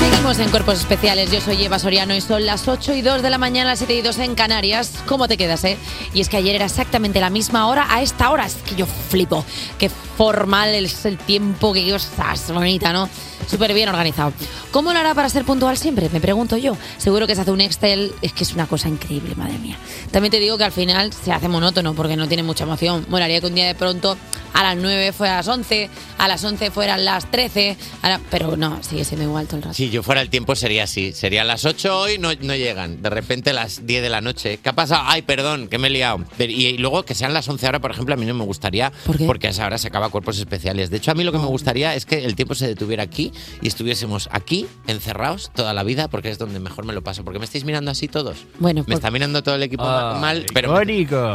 Seguimos en Cuerpos Especiales. Yo soy Eva Soriano y son las 8 y 2 de la mañana, las 7 y 2 en Canarias. ¿Cómo te quedas, eh? Y es que ayer era exactamente la misma hora a esta hora. Es que yo flipo. Qué formal es el tiempo, que estás bonita, ¿no? Súper bien organizado. ¿Cómo lo hará para ser puntual siempre? Me pregunto yo. Seguro que se hace un Excel. Es que es una cosa increíble, madre mía. También te digo que al final se hace monótono porque no tiene mucha emoción. Molaría que un día de pronto a las 9 fuera a las 11, a las 11 fueran las 13, a la- pero no, sigue siendo igual todo el rato. Si yo fuera el tiempo sería así. Serían las 8 hoy, no, no llegan. De repente las 10 de la noche. ¿Qué ha pasado? Ay, perdón, que me he liado. Pero- Y luego que sean las 11 ahora, por ejemplo, a mí no me gustaría. Porque a esa hora se acaba cuerpos especiales. De hecho, a mí lo que me gustaría es que el tiempo se detuviera aquí y estuviésemos aquí, encerrados, toda la vida, porque es donde mejor me lo paso. porque me estáis mirando así todos? Bueno, Me por- está mirando todo el equipo Ay, mal, pero.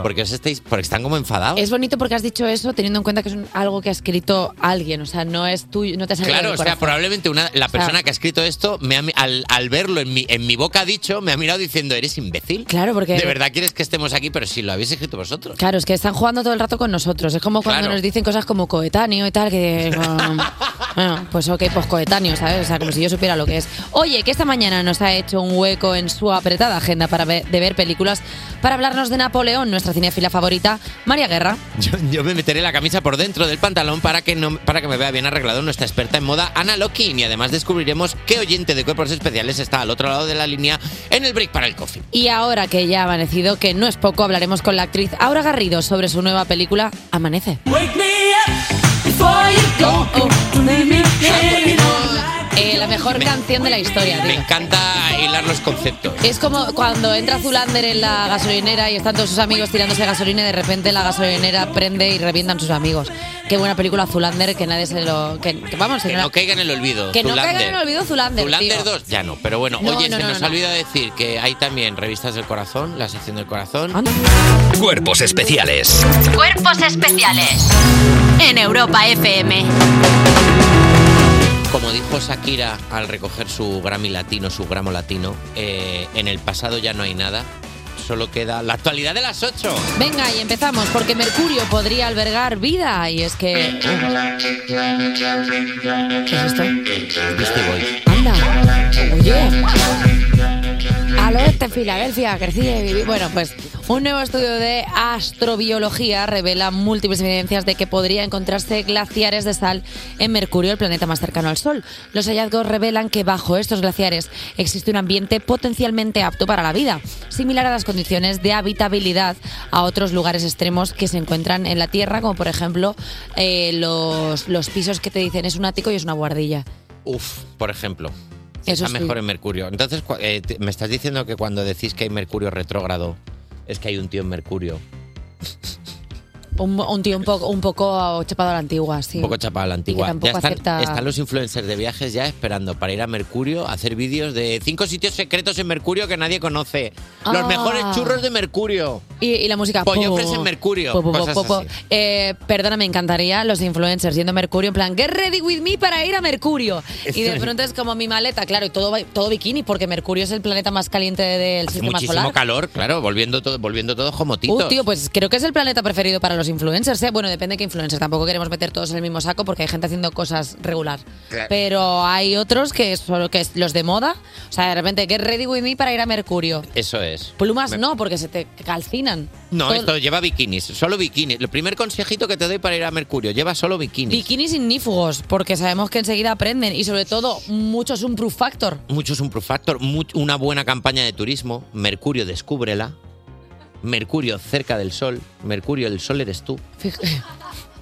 Porque os estáis. Porque están como enfadados. Es bonito porque has dicho eso teniendo en cuenta que es un- algo que ha escrito alguien, o sea, no es tuyo, no te ha salido Claro, o sea, probablemente una, la O sea- persona que ha escrito esto, me ha al, al verlo en mi, en mi boca dicho, me ha mirado diciendo, ¿eres imbécil? Claro, porque- De verdad quieres que estemos aquí, pero si lo habéis escrito vosotros. Claro, es que están jugando todo el rato con nosotros. Es como cuando Claro. nos dicen cosas como coetáneo y tal, que bueno, pues ok, pues coetáneo, ¿sabes? O sea, como si yo supiera lo que es. Oye, que esta mañana nos ha hecho un hueco en su apretada agenda para ver- de ver películas para hablarnos de Napoleón, nuestra cinefila favorita, María Guerra. Yo, yo me meteré la camisa por dentro del pantalón para que, no, para que me vea bien arreglado nuestra experta en moda, Ana Lokin. Y además descubriremos qué oyente de cuerpos especiales está al otro lado de la línea en el break para el coffee. Y ahora que ya ha amanecido, que no es poco, hablaremos con la actriz Aura Garrido sobre su nueva película Amanece. Wake me up before you go. Oh, Leave me hanging on. Eh, la mejor canción de la historia, Me encanta hilar los conceptos. Es como cuando entra Zulander en la gasolinera y están todos sus amigos tirándose gasolina y de repente la gasolinera prende y revientan sus amigos. Qué buena película Zulander que nadie se lo... Que, que vamos, Que no no- caiga en el olvido. que no caigan en el olvido Zulander, Zulander tío. 2, ya no. Pero bueno, No, oye, no, se no, nos no. ha olvidado decir que hay también revistas del corazón, la sección del corazón. Cuerpos especiales. Cuerpos especiales en Europa FM. Como dijo Shakira al recoger su Grammy latino, su gramo latino, eh, en el pasado ya no hay nada, solo queda la actualidad de las 8. Venga, y empezamos, porque Mercurio podría albergar vida y es que... ¿Qué es esto? Anda, oye. Al oeste en Filadelfia, crecí y viví. Bueno, pues un nuevo estudio de astrobiología revela múltiples evidencias de que podría encontrarse glaciares de sal en Mercurio, el planeta más cercano al Sol. Los hallazgos revelan que bajo estos glaciares existe un ambiente potencialmente apto para la vida, similar a las condiciones de habitabilidad a otros lugares extremos que se encuentran en la Tierra, como por ejemplo eh, los, los pisos que te dicen es un ático y es una guardilla. Uf, por ejemplo. Eso Está sí. mejor en Mercurio. Entonces, eh, te- me estás diciendo que cuando decís que hay Mercurio retrógrado, es que hay un tío en Mercurio. Un, un tío un poco, un poco chapado a la antigua, sí. Un poco chapado a la antigua. tampoco Ya están, acepta- están los influencers de viajes ya esperando para ir a Mercurio a hacer vídeos de cinco sitios secretos en Mercurio que nadie conoce. Los Ah. mejores churros de Mercurio. Y, y la música. Pollofres po, en Mercurio, po, po, po, cosas po, po. así. Eh, perdona, me encantaría los influencers yendo a Mercurio en plan, get ready with me para ir a Mercurio. Y de pronto es como mi maleta, claro, y todo, todo bikini, porque Mercurio es el planeta más caliente del sistema Muchísimo solar. calor, claro, volviendo todo, volviendo todos jomotitos. Uh, tío, pues creo que es el planeta preferido para los influencers. ¿eh? Bueno, depende de qué influencers. Tampoco queremos meter todos en el mismo saco porque hay gente haciendo cosas regular. Claro. Pero hay otros que son que es los de moda. O sea, de repente, get ready with me para ir a Mercurio. Eso es. Plumas Me- no, porque se te calcinan. No, Todo- esto lleva bikinis, solo bikinis. El primer consejito que te doy para ir a Mercurio, lleva solo bikinis. Bikinis ignífugos, porque sabemos que enseguida aprenden. Y sobre todo, mucho es un proof factor. Mucho es un proof factor, mu- una buena campaña de turismo. Mercurio, descúbrela. Mercurio cerca del sol. Mercurio, el sol eres tú.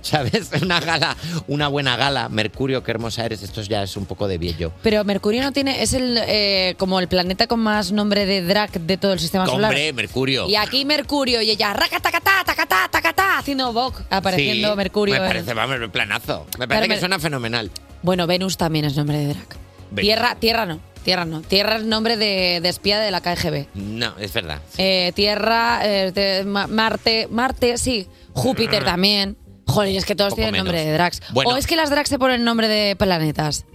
¿Sabes? Una gala, una buena gala. Mercurio, qué hermosa eres. Esto ya es un poco de viejo. Pero Mercurio no tiene, es el eh, como el planeta con más nombre de drag de todo el sistema solar. Hombre, Mercurio. Y aquí Mercurio y ella, raca, tacatá, tacatá, tacatá, haciendo Vogue, apareciendo Sí, Mercurio. Me parece, vamos, un planazo. Me parece Pero que suena fenomenal. Bueno, Venus también es nombre de drag. Venus. Tierra, tierra no, tierra no. Tierra es nombre de, de espía de la KGB. No, es verdad. Eh, tierra, eh, de- Ma- Marte, Marte, sí. Júpiter también. Joder, es que todos Poco tienen nombre de drags. Bueno. O es que las drags se ponen nombre de planetas.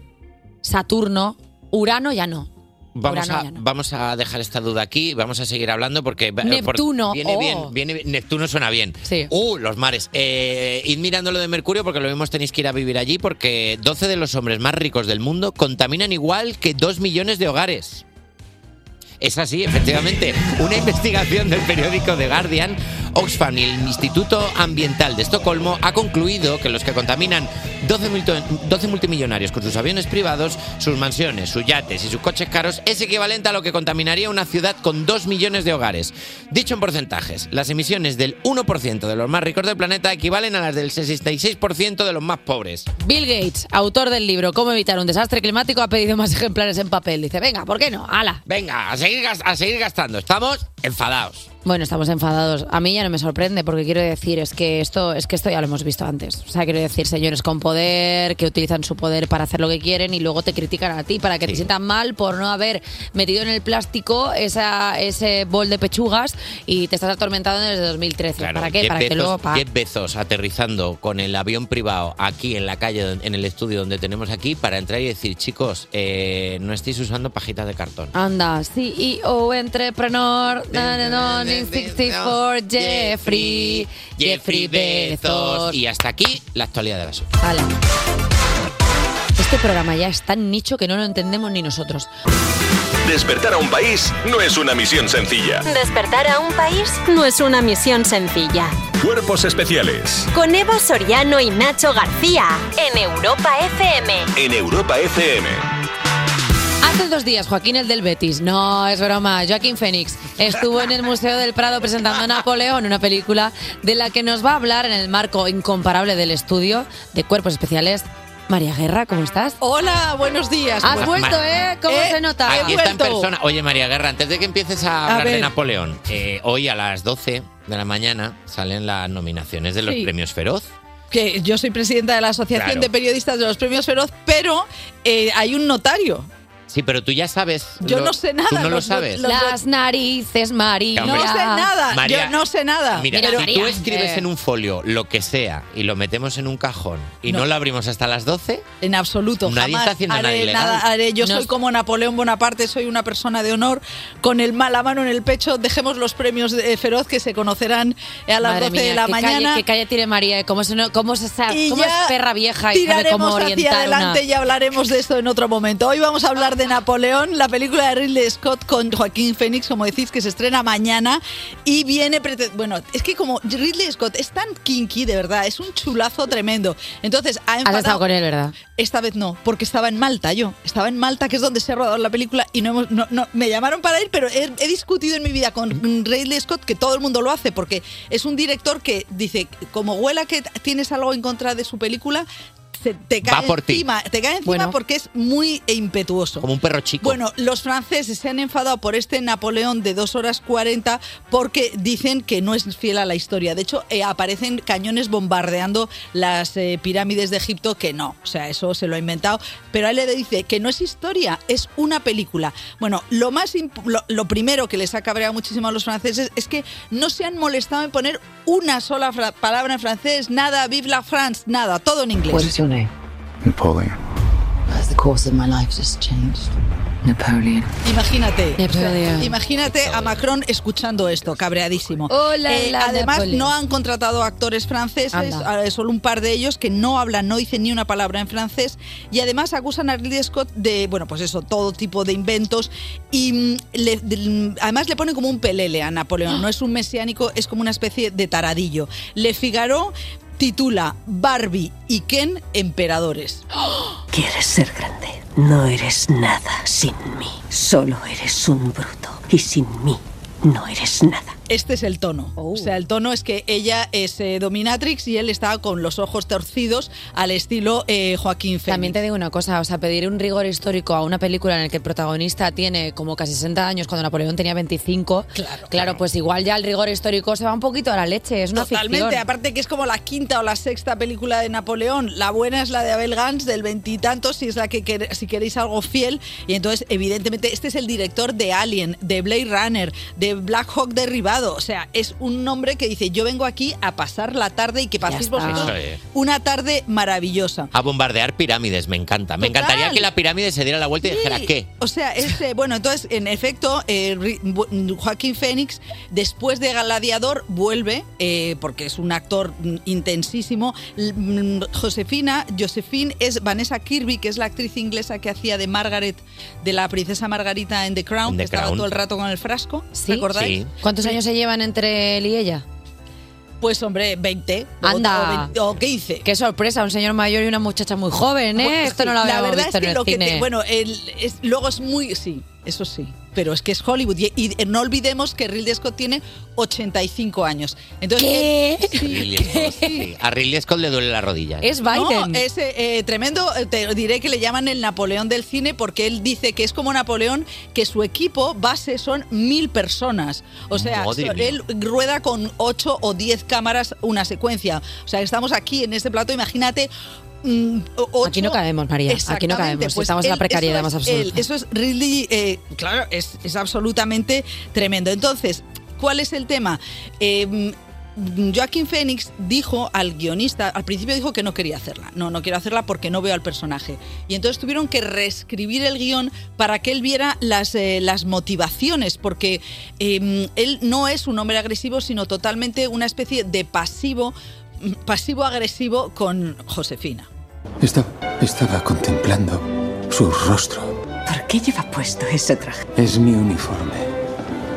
Saturno, Urano ya no. Vamos Urano a, no. vamos a dejar esta duda aquí, vamos a seguir hablando porque eh, Neptuno, porque viene oh. bien, viene bien. Neptuno suena bien. Sí. Uh, los mares. Eh, id mirando lo de Mercurio porque lo mismo tenéis que ir a vivir allí porque 12 de los hombres más ricos del mundo contaminan igual que 2 millones de hogares. Es así, efectivamente. Una investigación del periódico The Guardian, Oxfam y el Instituto Ambiental de Estocolmo ha concluido que los que contaminan 12, multo- 12 multimillonarios con sus aviones privados, sus mansiones, sus yates y sus coches caros es equivalente a lo que contaminaría una ciudad con 2 millones de hogares. Dicho en porcentajes, las emisiones del 1% de los más ricos del planeta equivalen a las del 66% de los más pobres. Bill Gates, autor del libro Cómo evitar un desastre climático, ha pedido más ejemplares en papel. Dice, venga, ¿por qué no? ¡Hala! Venga, a seguir, a seguir gastando. Estamos enfadados. Bueno, estamos enfadados. A mí ya no me sorprende porque quiero decir es que esto es que esto ya lo hemos visto antes. O sea, quiero decir señores con poder que utilizan su poder para hacer lo que quieren y luego te critican a ti para que te sientan mal por no haber metido en el plástico esa, ese bol de pechugas y te estás atormentado desde 2013. Claro, ¿Para qué? Para que luego pa- Jeff Bezos aterrizando con el avión privado aquí en la calle, en el estudio donde tenemos aquí, para entrar y decir, chicos, eh, no estéis usando pajitas de cartón. Anda, CEO Entrepreneur, na, na, na, 64, Jeffrey, Jeffrey Bezos. Y hasta aquí la actualidad de la SUP. Hala. Este programa ya es tan nicho que no lo entendemos ni nosotros. Despertar a un país no es una misión sencilla. Despertar a un país no es una misión sencilla. Cuerpos especiales Con Eva Soriano y Nacho García en Europa FM. en Europa FM. Hace dos días, Joaquín el del Betis, no es broma, Joaquín Fénix, estuvo en el Museo del Prado presentando a Napoleón, una película de la que nos va a hablar en el marco incomparable del estudio de cuerpos especiales María Guerra, ¿cómo estás? Hola, buenos días. Has vuelto, ¿eh? ¿Cómo Eh, se nota? Aquí está en persona. Oye, María Guerra, antes de que empieces a A hablar de. Napoleón, eh, hoy a las 12 de la mañana salen las nominaciones de los Sí. premios Feroz. que yo soy presidenta de la Asociación Claro. de Periodistas de los Premios Feroz, pero eh, hay un notario. Sí, pero tú ya sabes. Yo lo- no sé nada, Tú no lo los- sabes. los- Las narices, María. No sé nada, María, yo no sé nada. Mira, pero- si tú escribes Eh, en un folio lo que sea y lo metemos en un cajón y no, No. lo abrimos hasta las 12, En absoluto, Nadie jamás está haciendo nada haré ilegal. haré. Yo No soy como Napoleón Bonaparte, soy una persona de honor, con el ma- la mano en el pecho. Dejemos los premios de feroz que se conocerán a las Madre 12 de mía, la qué mañana. Calle, qué calle tiene María, ¿eh? cómo, se, cómo, se sabe, cómo es perra vieja y sabe cómo Tiraremos hacia orientar adelante una... y hablaremos de esto en otro momento. Hoy vamos a hablar de Napoleón, la película de Ridley Scott con Joaquín Phoenix, como decís, que se estrena mañana y viene... Bueno, es que como Ridley Scott es tan kinky, de verdad, es un chulazo tremendo. Entonces, ha Has enfadado- estado con él, ¿verdad? Esta vez no, porque estaba en Malta yo. Estaba en Malta, que es donde se ha rodado la película, y no, hemos, no, no- me llamaron para ir, pero he, he discutido en mi vida con Ridley Scott que todo el mundo lo hace, porque es un director que dice, como huela que tienes algo en contra de su película, se- te cae Va por ti. encima, te cae encima porque es muy impetuoso. como un perro chico. Bueno, los franceses se han enfadado por este Napoleón de 2 horas 40 porque dicen que no es fiel a la historia. De hecho, eh, aparecen cañones bombardeando las eh, pirámides de Egipto, que no, o sea, eso se lo ha inventado. Pero a él le dice que no es historia, es una película. Bueno, lo, más imp- lo, lo primero que les ha cabreado muchísimo a los franceses es que no se han molestado en poner una sola fra- palabra en francés, nada, vive la France, nada, todo en inglés. Name? Napoleon. As the course of my life has changed. Napoleon. Imagínate, Napoleón. imagínate a Macron escuchando esto, cabreadísimo. Hola, Eh, la además, Napoleón. no han contratado actores franceses, Anda. eh, solo un par de ellos que no hablan, no dicen ni una palabra en francés, y además acusan a Ridley Scott de, bueno, pues eso, todo tipo de inventos, y mm, le- de- además le ponen como un pelele a Napoleón, no es un mesiánico, es como una especie de taradillo. Le Figaro titula Barbie y Ken emperadores. Quieres ser grande. No eres nada sin mí. Solo eres un bruto. Y sin mí no eres nada. Este es el tono. O sea, el tono es que ella es eh, dominatrix y él está con los ojos torcidos al estilo eh, Joaquín Phoenix. También te digo una cosa, o sea, pedir un rigor histórico a una película en la que el protagonista tiene como casi 60 años cuando Napoleón tenía 25, claro, pues igual ya el rigor histórico se va un poquito a la leche, es una Totalmente, ficción. aparte que es como la quinta o la sexta película de Napoleón. La buena es la de Abel Gans del veintitantos, si es la que quer- si queréis algo fiel. Y entonces, evidentemente, este es el director de Alien, de Blade Runner, de Black Hawk derribado. O sea, es un nombre que dice, yo vengo aquí a pasar la tarde y que paséis vosotros es. una tarde maravillosa. A bombardear pirámides, me encanta. Me Total. encantaría que la pirámide se diera la vuelta y dijera qué. O sea, este, bueno, entonces, en efecto, eh, Joaquín Phoenix, después de Gladiador, vuelve, eh, porque es un actor mm, intensísimo. Mm, Josefina, Josephine es Vanessa Kirby, que es la actriz inglesa que hacía de Margaret, de la princesa Margarita en The Crown, En The que estaba Crown. todo el rato con el frasco. ¿Recordáis? ¿Cuántos años se llevan entre él y ella? Pues hombre, 20 o- Anda. o 20 o 15. Qué sorpresa, un señor mayor y una muchacha muy joven, ¿eh? Bueno, Esto no lo la habíamos verdad visto es que en el lo que cine. bueno, el- es- luego es muy sí, eso sí, pero es que es Hollywood y, y no olvidemos que Ridley Scott tiene 85 años. Entonces, ¿Qué? él- sí, Ridley Scott, sí. A Ridley Scott le duele la rodilla. ¿eh? No, es eh, eh, tremendo. eh, Te diré que le llaman el Napoleón del cine porque él dice que es como Napoleón, que su equipo base son mil personas. O sea, Madre so- mía. él rueda con ocho o diez cámaras una secuencia. O sea, estamos aquí en este plato, imagínate. Mm, ocho- Aquí no cabemos, María, aquí no cabemos, pues estamos en la precariedad eso más absoluta. él, eso es really, eh, claro, es, es absolutamente tremendo. Entonces, ¿cuál es el tema? Eh, Joaquín Phoenix dijo al guionista, al principio dijo que no quería hacerla, no, no quiero hacerla porque no veo al personaje. Y entonces tuvieron que reescribir el guion para que él viera las, eh, las motivaciones, porque eh, él no es un hombre agresivo, sino totalmente una especie de pasivo, pasivo-agresivo con Josefina. Estaba, estaba contemplando su rostro. ¿Por qué lleva puesto ese traje? Es mi uniforme.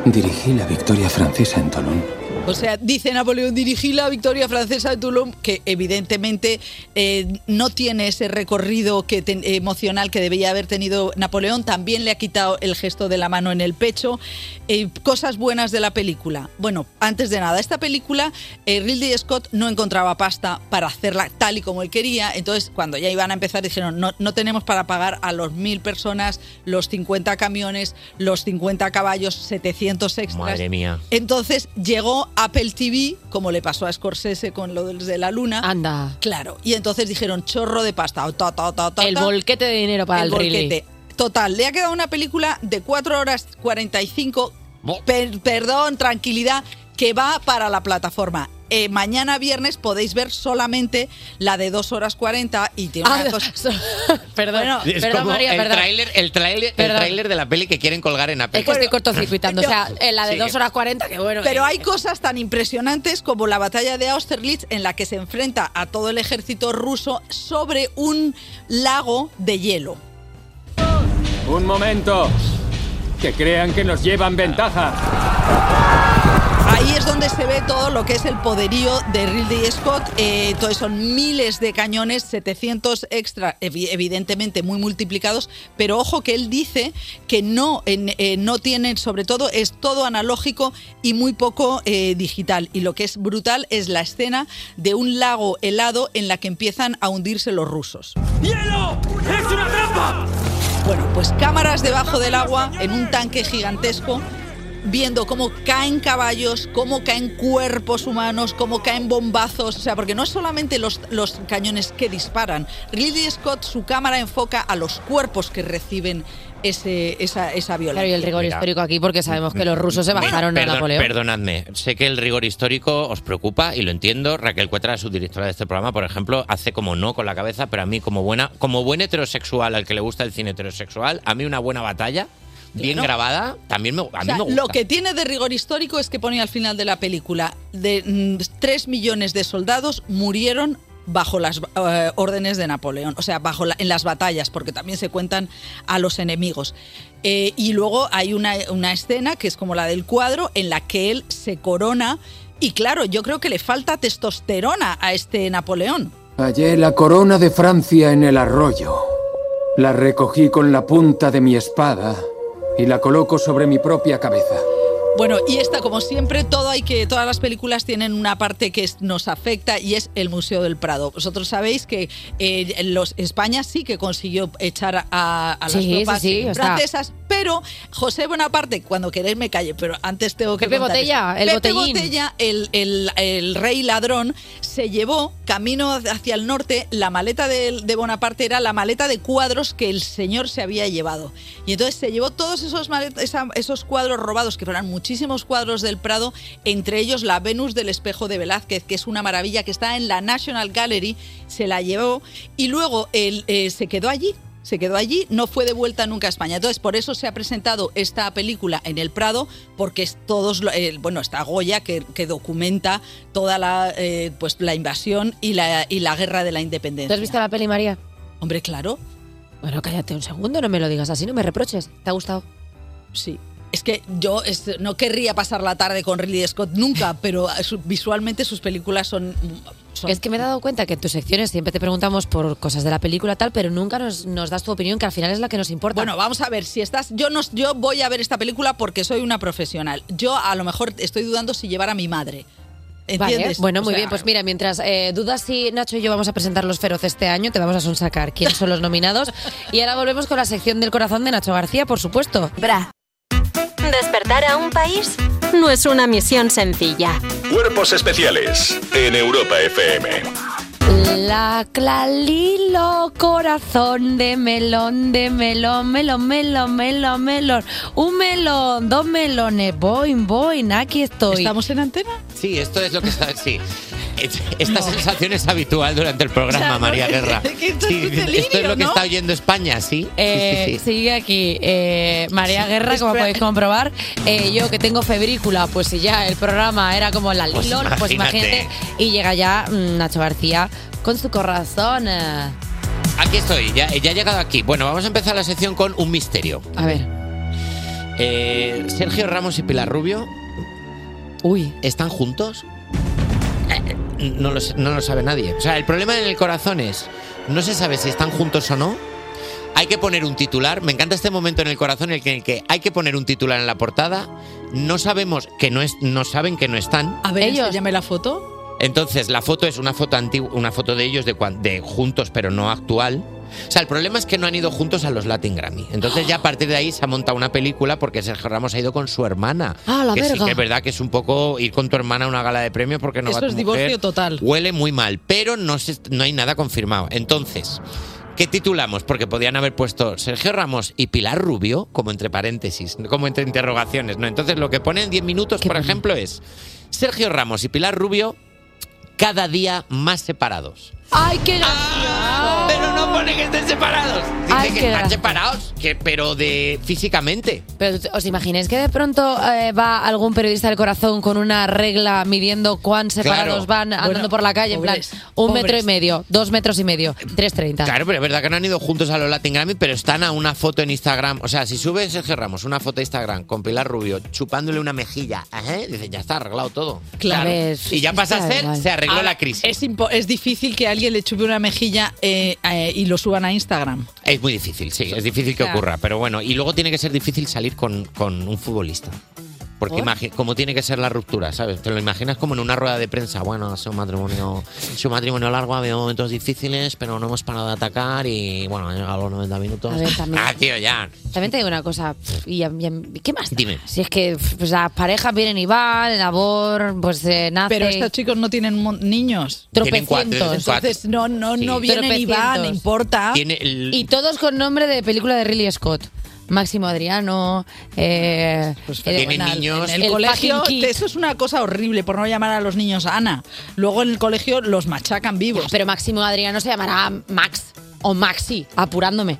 Dirigí la victoria francesa en Tolón. O sea, dice Napoleón, dirigí la victoria francesa de Toulon, que evidentemente eh, no tiene ese recorrido que ten- emocional que debía haber tenido Napoleón. También le ha quitado el gesto de la mano en el pecho. Eh, cosas buenas de la película. Bueno, antes de nada, esta película, eh, Ridley Scott no encontraba pasta para hacerla tal y como él quería. Entonces, cuando ya iban a empezar, dijeron, no, no tenemos para pagar a los mil personas, los 50 camiones, los 50 caballos, 700 extras. Madre mía. Entonces llegó Apple TV, como le pasó a Scorsese con lo de la luna. Anda. Claro. Y entonces dijeron chorro de pasta. ta, ta, ta, ta, El ta. volquete de dinero para el, Ridley. volquete. Total, le ha quedado una película de 4 horas 45. per- perdón, tranquilidad, que va para la plataforma. Eh, mañana viernes podéis ver solamente la de 2 horas 40 y tiene una Ah, cosa. Perdón, Es perdón, como María, el perdón. tráiler, el tráiler, el de la peli que quieren colgar en Apple. Es que estoy cortocircuitando. O sea, en la de Sigue. 2 horas 40, que bueno. Pero que- hay cosas tan impresionantes como la batalla de Austerlitz en la que se enfrenta a todo el ejército ruso sobre un lago de hielo. Un momento. Que crean que nos llevan ventaja. Ahí es donde se ve todo lo que es el poderío de Ridley Scott. Eh, entonces son miles de cañones, 700 extra, evi- evidentemente muy multiplicados, pero ojo que él dice que no, eh, no tienen, sobre todo es todo analógico y muy poco eh, digital. Y lo que es brutal es la escena de un lago helado en la que empiezan a hundirse los rusos. ¡Hielo! ¡Es una trampa! Bueno, pues cámaras debajo del agua en un tanque gigantesco, viendo cómo caen caballos, cómo caen cuerpos humanos, cómo caen bombazos. O sea, porque no es solamente los, los cañones que disparan. Ridley Scott, su cámara enfoca a los cuerpos que reciben ese, esa, esa violencia. Claro, y el rigor histórico aquí, porque sabemos que los rusos se bajaron a Perdón- Napoleón. Perdonadme, sé que el rigor histórico os preocupa y lo entiendo. Raquel Cuetra, su directora de este programa, por ejemplo, hace como no con la cabeza, pero a mí como buena, como buen heterosexual al que le gusta el cine heterosexual, a mí una buena batalla bien Claro. grabada también me, a O mí sea, me gusta. lo que tiene de rigor histórico es que pone al final de la película de 3 millones de soldados murieron bajo las eh, órdenes de Napoleón, o sea, bajo la- en las batallas, porque también se cuentan a los enemigos. Eh, y luego hay una, una escena que es como la del cuadro en la que él se corona y claro, yo creo que le falta testosterona a este Napoleón. Hallé la corona de Francia en el arroyo. La recogí con la punta de mi espada y la coloco sobre mi propia cabeza. Bueno, y esta, como siempre, todo hay que, todas las películas tienen una parte que nos afecta y es el Museo del Prado. Vosotros sabéis que eh, los, España sí que consiguió echar a, a las Sí, sí, tropas sí, sea- francesas, pero José Bonaparte, cuando queréis me calle, pero antes tengo que Pepe contar Botella, el Pepe botellín. Botella, el, el- el rey ladrón, se llevó camino hacia el norte, la maleta de, de Bonaparte era la maleta de cuadros que el señor se había llevado. Y entonces se llevó todos esos, malet- esa- esos cuadros robados, que fueron muchísimos cuadros del Prado, entre ellos la Venus del espejo de Velázquez, que es una maravilla que está en la National Gallery, se la llevó y luego él, eh, se quedó allí. Se quedó allí, no fue de vuelta nunca a España. Entonces, por eso se ha presentado esta película en el Prado, porque es todos, eh, bueno, está Goya que, que documenta toda la, eh, pues, la invasión y la, y la guerra de la independencia. ¿Tú has visto la peli, María? Hombre, claro. Bueno, cállate un segundo, no me lo digas así, no me reproches. ¿Te ha gustado? Sí. Es que yo es- no querría pasar la tarde con Ridley Scott nunca, pero su- visualmente sus películas son, son- Es que me he dado cuenta que en tus secciones siempre te preguntamos por cosas de la película tal, pero nunca nos, nos das tu opinión, que al final es la que nos importa. Bueno, vamos a ver, si estás. Yo no, yo voy a ver esta película porque soy una profesional. Yo a lo mejor estoy dudando si llevar a mi madre. Vale, ¿Entiendes? Bueno, O muy sea, bien, pues mira, mientras eh, dudas si Nacho y yo vamos a presentar los feroz este año, te vamos a sonsacar quiénes son los nominados. y ahora volvemos con la sección del corazón de Nacho García, por supuesto. Bra. Despertar a un país no es una misión sencilla. Cuerpos especiales en Europa FM. La clalilo corazón de melón, de melón, melón, melón, melón, melón. Un melón, dos melones, boing, boing, aquí estoy. ¿Estamos en antena? Sí, esto es lo que está. Sí. Es- Esta sensación es habitual durante el programa, O sea, no, María Guerra. que esto es Sí, un delirio, esto es lo que ¿no? está oyendo España, ¿sí? Eh, sí, sí. Sigue aquí eh, María Guerra, como podéis comprobar. Eh, yo que tengo febrícula, pues si ya el programa era como la Pues pues imagínate. imagínate. Y llega ya mm, Nacho García con su corazón. eh. Aquí estoy, ya, ya he llegado aquí. Bueno, vamos a empezar la sección con un misterio. A ver. Eh, Sergio Ramos y Pilar Rubio. Uy. ¿Están juntos? No, lo, no lo sabe nadie. O sea, el problema en el corazón es, no se sabe si están juntos o no. Hay que poner un titular. Me encanta este momento en el corazón en el que, en el que hay que poner un titular en la portada. No sabemos que no es, no saben que no están. A ver, enséñame la foto. Entonces, la foto es una foto antigua, una foto de ellos de, cuan- de juntos, pero no actual. O sea, el problema es que no han ido juntos a los Latin Grammy. Entonces, ya a partir de ahí se ha montado una película porque Sergio Ramos ha ido con su hermana. Ah, la que sí verga. que es verdad que es un poco ir con tu hermana a una gala de premio porque no Eso va tu es divorcio mujer. total. Huele muy mal, pero no, se- no hay nada confirmado. Entonces, ¿qué titulamos? Porque podían haber puesto Sergio Ramos y Pilar Rubio, como entre paréntesis, como entre interrogaciones. ¿no? Entonces, lo que pone en 10 minutos, por ejemplo, es Sergio Ramos y Pilar Rubio cada día más separados. ¡Ay, qué! No pone que estén separados. Dice Ay, que qué están separados, que, pero de físicamente. Pero ¿os imagináis que de pronto eh, va algún periodista del corazón con una regla midiendo cuán separados Claro. van andando Bueno, por la calle? En plan, un pobres. metro y medio, dos metros y medio, 3.30. Claro, pero es verdad que no han ido juntos a los Latin Grammy, pero están a una foto en Instagram. O sea, si sube Sergio Ramos una foto a Instagram con Pilar Rubio chupándole una mejilla, ajá, dice, ya está arreglado todo. Claro. Y ya pasa a ser, se arregló Ahora, la crisis. Es, impo- es difícil que alguien le chupe una mejilla eh, eh, y lo suban a Instagram. Es muy difícil, sí, es difícil que ocurra. Pero bueno, y luego tiene que ser difícil salir con, con un futbolista. Porque como tiene que ser la ruptura, ¿sabes? Te lo imaginas como en una rueda de prensa. Bueno, ha sido un matrimonio, ha sido un matrimonio largo, ha habido momentos difíciles, pero no hemos parado de atacar y bueno, han llegado los 90 minutos. A ver, también- Ah, tío, ya. También te digo una cosa, y, ya- ¿qué más? Dime. Si es que pues, las parejas vienen y van, el amor, pues eh, nace. Pero estos chicos no tienen niños. Cuatro, Entonces cuatro. no, no, no Sí. vienen y van, no Tropecientos. importa. Y todos con nombre de película de Ridley Scott. Máximo Adriano, eh, Pues en el- niños. En el, colegio, eso es una cosa horrible por no llamar a los niños Ana. Luego en el colegio los machacan vivos. Pero Máximo Adriano se llamará Max o Maxi, apurándome.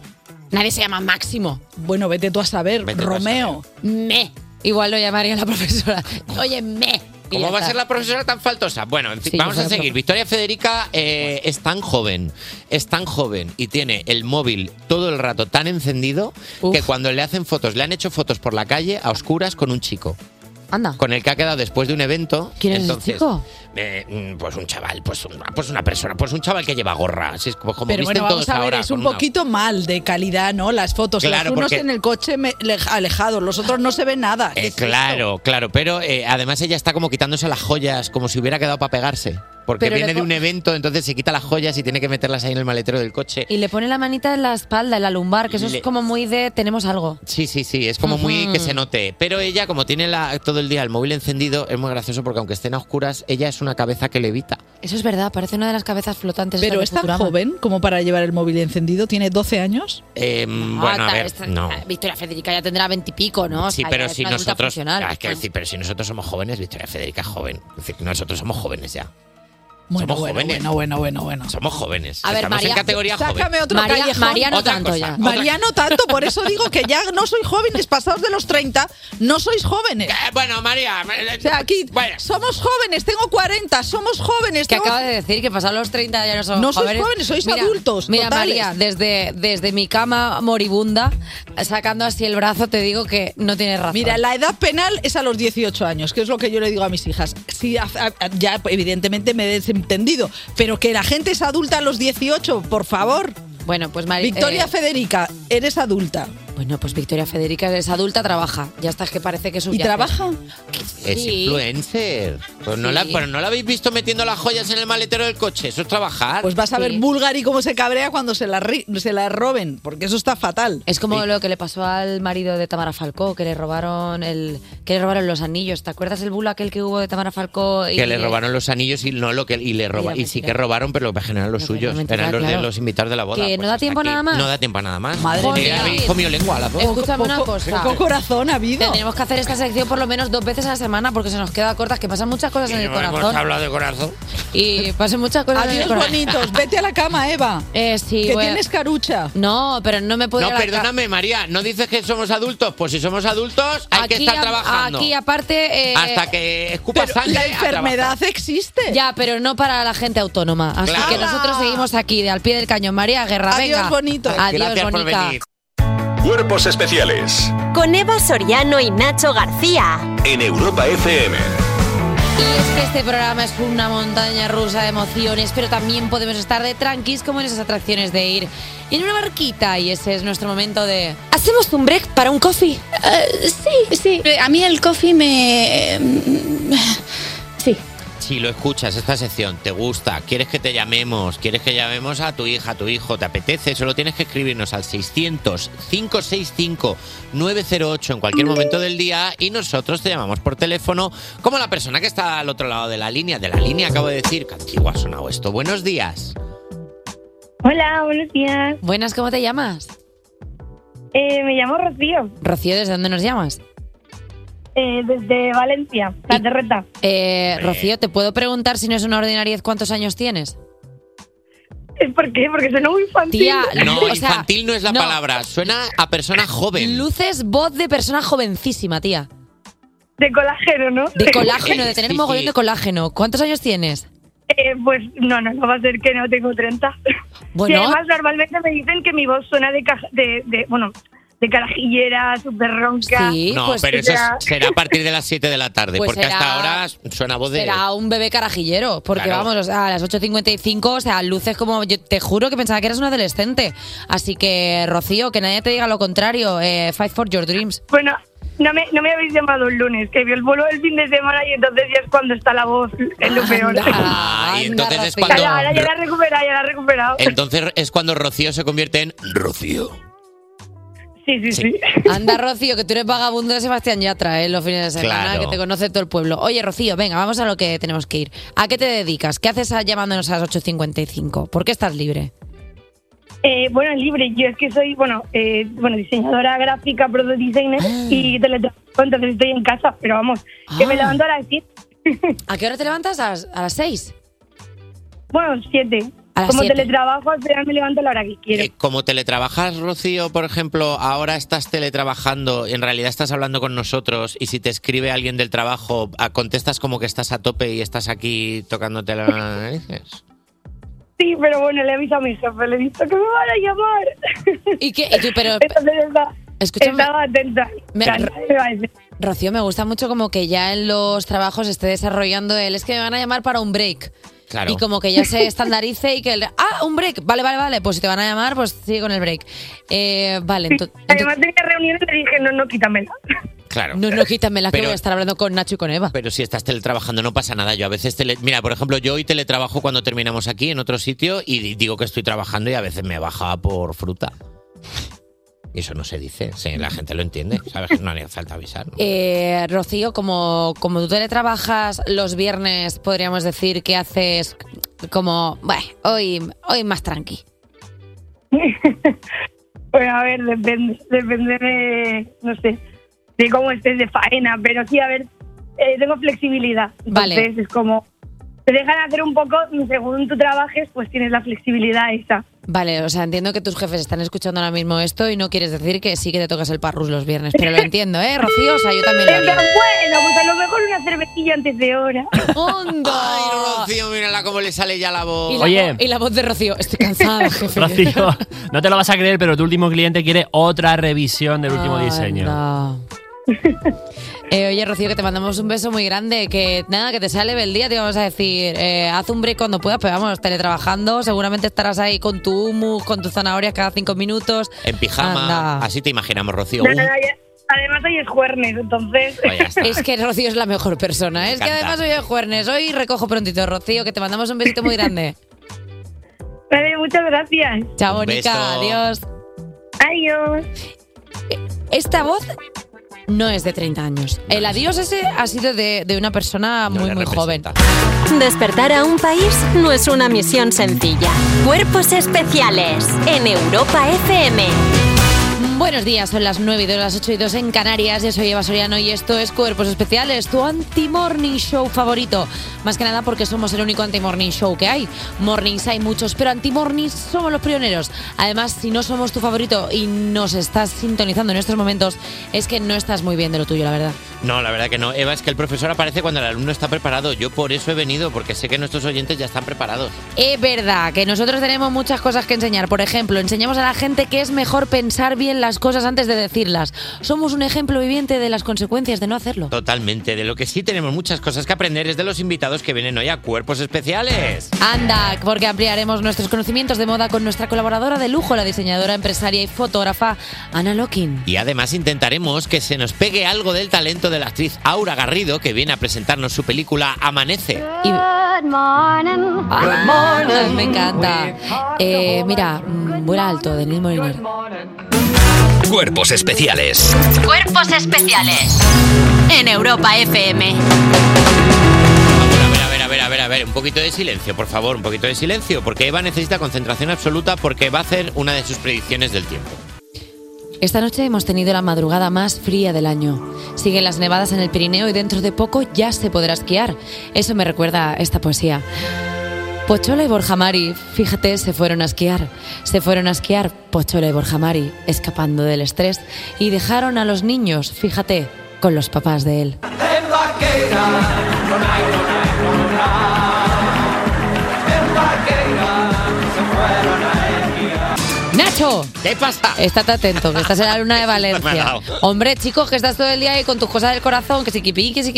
Nadie se llama Máximo. Bueno, vete tú a saber, Romeo. Me. Igual lo llamaría la profesora. Oye, me. ¿Cómo va a ser la profesora tan faltosa? Bueno, en fin, Sí, vamos a seguir. Victoria Federica eh, es tan joven, es tan joven y tiene el móvil todo el rato tan encendido que cuando le hacen fotos, le han hecho fotos por la calle a oscuras con un chico. Anda. Con el que ha quedado después de un evento. ¿Quién es Entonces, chico? Eh, mm, pues un chaval, pues, un- pues una persona, pues un chaval que lleva gorra. Así es como, como Pero visten bueno, vamos todos a ver, ahora. es un una- poquito mal de calidad, ¿no? Las fotos. Claro, los unos porque- en el coche me- alejados, los otros no se ve nada. ¿Qué Eh, es esto? claro, claro, pero eh, además ella está como quitándose las joyas, como si hubiera quedado para pegarse. Porque Pero viene de un evento, entonces se quita las joyas y tiene que meterlas ahí en el maletero del coche. Y le pone la manita en la espalda, en la lumbar, que eso Le- es como muy de tenemos algo. Sí, sí, sí, es como muy que se note. Pero ella, como tiene la, todo el día el móvil encendido, es muy gracioso porque aunque estén a oscuras, ella es una cabeza que levita. Eso es verdad, parece una de las cabezas flotantes. Pero es tan Futurama. joven como para llevar el móvil encendido, tiene 12 años. Eh, Ah, bueno, a ver, esta- no. Victoria Federica ya tendrá veintipico, ¿no? O Sí, sea, pero si nosotros. funcional. Ah, es que decir, pero si nosotros somos jóvenes, Victoria Federica es joven. Es decir, nosotros somos jóvenes ya. Bueno, somos bueno, jóvenes. bueno, bueno, bueno, bueno. Somos jóvenes. A ver, Estamos María, en categoría joven. sácame otro María- callejón. María no Otra tanto cosa, ya. otra- María no tanto, por eso digo que ya no sois jóvenes, pasados de los 30, no sois jóvenes. bueno, María. O sea, aquí somos jóvenes, tengo 40, somos jóvenes. Que tengo- acaba de decir que pasados los 30 ya no somos No sois jóvenes. jóvenes, sois adultos, Mira, totales. María, desde, desde mi cama moribunda, sacando así el brazo, te digo que no tienes razón. Mira, la edad penal es a los 18 años, que es lo que yo le digo a mis hijas. A- a- ya evidentemente me he desentendido, pero que la gente es adulta a los 18, por favor. Bueno, pues María. Victoria Federica, eres adulta. Bueno, pues Victoria Federica es adulta, trabaja. Ya está, es que parece que es un ¿Y trabaja? Es Sí. influencer. Pues no, la, Sí. pero no la habéis visto metiendo las joyas en el maletero del coche. Eso es trabajar. Pues vas a ver Bulgari cómo se cabrea cuando se la, ri- se la roben, porque eso está fatal. Es como lo que le pasó al marido de Tamara Falcó, que le robaron el, que le robaron los anillos. ¿Te acuerdas el bulo aquel que hubo de Tamara Falcó? Y que le robaron los anillos y no lo que y le roba, y sí que robaron pero lo que eran los suyos eran los de claro. los invitados de la boda Que no Pues da tiempo aquí. nada más. no da tiempo a nada más Madre Joder, mía. habéis comido lengua a dos Escúchame una Poco- cosa. poco corazón ha habido. Tendríamos que hacer esta sección por lo menos dos veces a la semana porque se nos queda cortas, que pasan muchas cosas en el corazón. hablado de corazón Y pasan muchas cosas en el Adiós, corazón. bonitos. Vete a la cama, Eva. Eh, sí, que tienes carucha. No, pero no me puedo no ir a la ca- perdóname María no dices que somos adultos pues si somos adultos hay que estar trabajando Aquí aparte... eh, hasta que escupas Pero sangre la enfermedad existe. Ya, pero no para la gente autónoma. Así Claro. que nosotros seguimos aquí, de al pie del cañón. María Guerra, Adiós, venga. bonito. Adiós, gracias por bonita. venir Cuerpos especiales Con Eva Soriano y Nacho García. en Europa FM. Y es que este programa es una montaña rusa de emociones, pero también podemos estar de tranquis como en esas atracciones de ir en una barquita y ese es nuestro momento de... ¿Hacemos un break para un coffee? sí, sí. A mí el coffee me... Sí. Si lo escuchas, esta sección, te gusta, quieres que te llamemos, quieres que llamemos a tu hija, a tu hijo, te apetece, solo tienes que escribirnos al 600-565-908 en cualquier momento del día y nosotros te llamamos por teléfono como la persona que está al otro lado de la línea. De la línea acabo de decir, que antiguo ha sonado esto. Buenos días. Hola, buenos días. Buenas, ¿cómo te llamas? Eh, me llamo Rocío, Rocío, ¿desde dónde nos llamas? Eh, desde Valencia, La Terreta. Eh, Rocío, ¿te puedo preguntar si no es una ordinariedad cuántos años tienes? ¿Por qué? Porque suena muy infantil. Tía, No, o sea, infantil no es la no. palabra, suena a persona joven. Luces voz de persona jovencísima, tía. De colágeno, ¿no? De colágeno, de tener Sí, mogollón sí. de colágeno. ¿Cuántos años tienes? Eh, pues no, no, no va a ser que no tengo 30. Bueno. Y además normalmente me dicen que mi voz suena de, caja- de, de bueno, de carajillera, súper ronca. no, pero eso es- será a partir de las 7 de la tarde, Pues porque hasta ahora suena voz de... Será un bebé carajillero, porque Claro. vamos, o sea, a las 8.55, o sea, luces como, yo te juro que pensaba que eras un adolescente. Así que, Rocío, que nadie te diga lo contrario, eh, fight for your dreams. Bueno, no me, no me habéis llamado el lunes, que vi el vuelo el fin de semana y entonces ya es cuando está la voz en lo peor. Ah, y entonces es cuando... ahora ya la he recuperado, ya la he recuperado. Entonces es cuando Rocío se convierte en Rocío. Sí, sí, sí. Anda, Rocío, que tú eres vagabundo de Sebastián Yatra, ¿eh? Los fines de semana, Claro. que te conoce todo el pueblo. Oye, Rocío, venga, vamos a lo que tenemos que ir. ¿A qué te dedicas? ¿Qué haces a- llamándonos a las 8.55? ¿Por qué estás libre? Eh, bueno, libre. Yo es que soy, bueno, eh, bueno diseñadora gráfica, product designer Ah. y teletrabajo, entonces estoy en casa, pero vamos, que me Ah. levanto a las 7. ¿A qué hora te levantas? ¿A las, a las 6? Bueno, 7. A las Como siete. teletrabajo, al final me levanto a la hora que quiero. Eh, como teletrabajas, Rocío, por ejemplo, ahora estás teletrabajando, en realidad estás hablando con nosotros y si te escribe alguien del trabajo, ah, contestas como que estás a tope y estás aquí tocándote las narices. Sí, pero bueno, le aviso a mi jefe, le he visto que me van a llamar. ¿Y qué? ¿Y tú, pero, Escúchame. estaba atenta. Me-. Rocío, me gusta mucho como que ya en los trabajos esté desarrollando el es que me van a llamar para un break. Claro. Y como que ya se estandarice y que el, ah, un break, vale, vale, vale, pues si te van a llamar, pues sigue con el break. Eh, vale, Además tenía reuniones y le dije, no, no, quítamela. Claro. no, no, quítame la que Pero- voy a estar hablando con Nacho y con Eva. Pero si estás teletrabajando no pasa nada. Yo a veces tele... Mira, por ejemplo, yo hoy teletrabajo cuando terminamos aquí en otro sitio y di- digo que estoy trabajando y a veces me baja por fruta. Y eso no se dice. Sí, la gente lo entiende. ¿Sabes? que No haría falta avisar. ¿no? Eh, Rocío, como, como tú teletrabajas los viernes, podríamos decir que haces como, bueno, hoy, hoy más tranqui. Pues a ver, depende, depende de, no sé, de cómo estés de faena, pero sí, a ver, eh, tengo flexibilidad. Entonces Vale. es como, te dejan hacer un poco, según tú trabajes, pues tienes la flexibilidad esa. Vale, o sea, entiendo que tus jefes están escuchando ahora mismo esto y no quieres decir que sí que te tocas el parrus los viernes, pero lo entiendo, ¿eh, Rocío? O sea, yo también lo haría. bueno, pues a lo mejor una cervecilla antes de hora. Ay, Rocío, mírala cómo le sale ya la voz. Y la, Oye. vo- y la voz de Rocío, estoy cansada, jefe. Rocío, no te lo vas a creer, pero tu último cliente quiere otra revisión del último diseño. Eh, oye, Rocío, que te mandamos un beso muy grande. Que nada, que te sea leve el día, te vamos a decir. eh, haz un break cuando puedas, pero vamos, teletrabajando. Seguramente estarás ahí con tu humus, con tus zanahorias cada cinco minutos. En pijama. Anda. Así te imaginamos, Rocío. No, no, no, ya- Además hoy es jueves, entonces... Pues. Es que Rocío es la mejor persona. Es que además hoy es jueves. Hoy recojo prontito, Rocío, que te mandamos un besito muy grande. Vale, muchas gracias. Chao, Bonica. Adiós. Adiós. Esta voz no es de 30 años. El adiós ese ha sido de, de una persona muy, muy joven. Despertar a un país no es una misión sencilla. Cuerpos especiales en Europa FM. Buenos días, son las 9 y 2, las 8 y 2 en Canarias. Yo soy Eva Soriano y esto es Cuerpos Especiales, tu anti-morning show favorito. Más que nada porque somos el único anti-morning show que hay. Mornings hay muchos, pero anti-mornings somos los pioneros. Además, si no somos tu favorito y nos estás sintonizando en estos momentos, es que no estás muy bien de lo tuyo, la verdad. No, la verdad que no. Eva, es que el profesor aparece cuando el alumno está preparado. Yo por eso he venido, porque sé que nuestros oyentes ya están preparados. Es verdad que nosotros tenemos muchas cosas que enseñar. Por ejemplo, enseñamos a la gente que es mejor pensar bien las las cosas antes de decirlas. Somos un ejemplo viviente de las consecuencias de no hacerlo. Totalmente. De lo que sí tenemos muchas cosas que aprender es de los invitados que vienen hoy a Cuerpos Especiales. Anda, porque ampliaremos nuestros conocimientos de moda con nuestra colaboradora de lujo, la diseñadora, empresaria y fotógrafa Ana Lokin. Y además intentaremos que se nos pegue algo del talento de la actriz Aura Garrido, que viene a presentarnos su película Amanece. Good morning. Ah, Me encanta. Eh, mira, mm, vuela alto, Denis Moliner. Cuerpos especiales. Cuerpos especiales en Europa FM. A ver, a ver, a ver, a ver, un poquito de silencio, por favor, un poquito de silencio, porque Eva necesita concentración absoluta porque va a hacer una de sus predicciones del tiempo. Esta noche hemos tenido la madrugada más fría del año. Siguen las nevadas en el Pirineo y dentro de poco ya se podrá esquiar. Eso me recuerda a esta poesía. Pochola y Borja Mari, fíjate, se fueron a esquiar. Se fueron a esquiar Pochola y Borja Mari, escapando del estrés, y dejaron a los niños, fíjate, con los papás de él. ¡Nacho! ¿Qué pasa? Estate atento, que estás en la luna de Valencia. Hombre, chicos, que estás todo el día ahí con tus cosas del corazón, que si kipí, que si.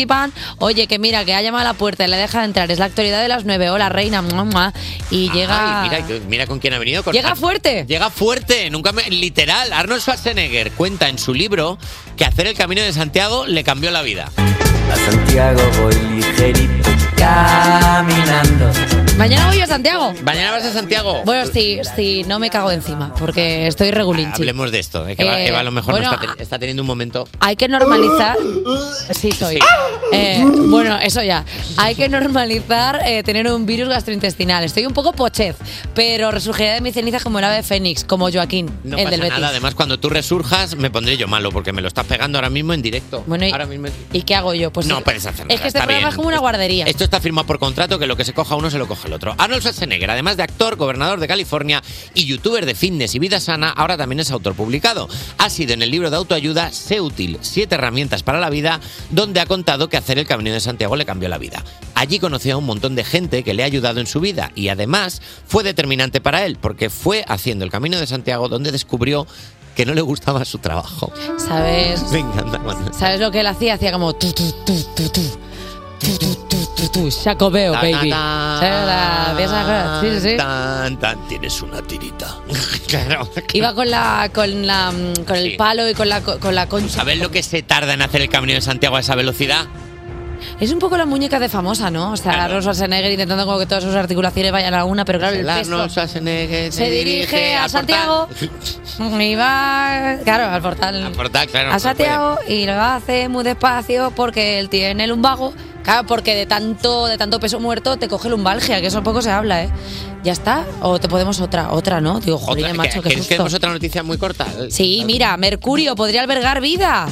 Oye, que mira, que ha llamado a la puerta y le deja entrar. Es la actualidad de las nueve. Hola, reina. mua. Y llega. Ay, mira, mira con quién ha venido. Con Llega fuerte. Llega fuerte, nunca me- literal. Arnold Schwarzenegger cuenta en su libro que hacer el camino de Santiago le cambió la vida. A Santiago voy ligerito caminando. Mañana voy a Santiago. Mañana vas a Santiago. Bueno, sí, sí, no me cago de encima, porque estoy regulinchi. Hablemos de esto. eh, que Eva, Eh, Eva a lo mejor no está, te- está teniendo un momento. Hay que normalizar. Sí, soy. Eh, bueno, eso ya. Hay que normalizar eh, tener un virus gastrointestinal. Estoy un poco pochez, pero resurgiré de mi ceniza como el ave fénix, como Joaquín, No el pasa del Betis. nada. Además, cuando tú resurjas, me pondré yo malo porque me lo estás pegando ahora mismo en directo. Bueno, y, ahora mismo. ¿y qué hago yo? Pues no puedes hacer nada. Es que este está programa bien. es como una guardería. Esto está firmado por contrato que lo que se coja uno se lo coge el otro. Arnold Schwarzenegger, además de actor, gobernador de California y youtuber de fitness y vida sana, ahora también es autor publicado. Ha sido en el libro de autoayuda Sé útil, siete herramientas para la vida, donde ha contado que hacer el Camino de Santiago le cambió la vida. Allí conoció a un montón de gente que le ha ayudado en su vida y además fue determinante para él porque fue haciendo el Camino de Santiago donde descubrió que no le gustaba su trabajo. ¿Sabes? Me encanta cuando... ¿Sabes lo que él hacía? Hacía como tu, tu, tu, tu, tu. Tu, tu, tu, tu, tu. Jacobeo, Ta, baby. Tan, tan, tienes una tirita. claro. Iba con la con la mm, con el palo y con la co- con la concha. ¿Sabes lo que se tarda en hacer el Camino de Santiago a esa velocidad? Es un poco la muñeca de famosa, ¿no? O sea, Arnold Schwarzenegger intentando como que todas sus articulaciones vayan a una, pero claro, el El peso Arnold Schwarzenegger se dirige a Santiago y va, claro, al portal. Al portal, claro. a no Santiago y lo hace muy despacio porque él tiene el lumbago. Claro, porque de tanto, de tanto peso muerto te coge lumbalgia, que eso poco se habla, ¿eh? ¿Ya está? ¿O te podemos otra? Otra, ¿no? Digo, joder, macho, ¿que- qué ¿Queréis que susto. otra noticia muy corta? Sí, mira, Mercurio podría albergar vida.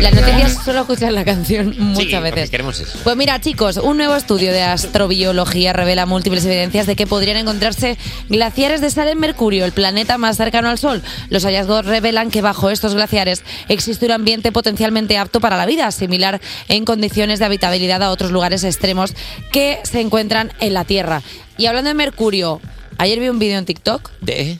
Las noticias solo escuchan la canción muchas Sí, veces. queremos eso. Pues mira, chicos, un nuevo estudio de astrobiología revela múltiples evidencias de que podrían encontrarse glaciares de sal en Mercurio, el planeta más cercano al Sol. Los hallazgos revelan que bajo estos glaciares existe un ambiente potencialmente apto para la vida, similar en condiciones de habitabilidad a otros lugares extremos que se encuentran en la Tierra. Y hablando de Mercurio, ayer vi un vídeo en TikTok ¿De?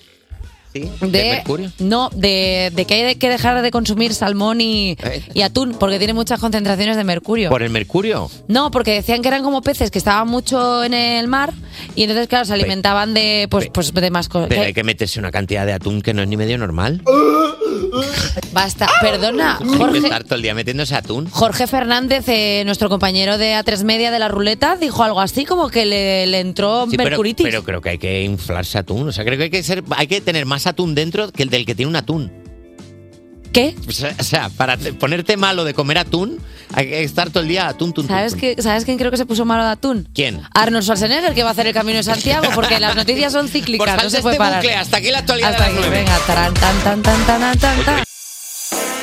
¿Sí? de, ¿De Mercurio? No, de, de que hay que dejar de consumir salmón y, y atún, porque tiene muchas concentraciones de mercurio. ¿Por el Mercurio? No, porque decían que eran como peces que estaban mucho en el mar y entonces, claro, se alimentaban de, pues, pues de más cosas. Pero hay que meterse una cantidad de atún que no es ni medio normal. Basta, perdona, que Jorge. estar todo el día metiéndose atún. Jorge Fernández, eh, nuestro compañero de A3 Media de la ruleta, dijo algo así como que le, le entró Sí, pero, mercuritis. pero creo que hay que inflarse atún. O sea, creo que hay que ser, hay que tener más atún dentro que el del que tiene un atún. ¿Qué? O sea, o sea, para te- ponerte malo de comer atún, hay que estar todo el día atún, tun, ¿Sabes, tun. ¿Sabes quién creo que se puso malo de atún? ¿Quién? Arnold Schwarzenegger, que va a hacer el Camino de Santiago, porque las noticias son cíclicas, Por no se puede este parar. bucle, hasta aquí la actualidad Hasta de las aquí, venga, tarán, tan, tan, tan, tan, tan, tan.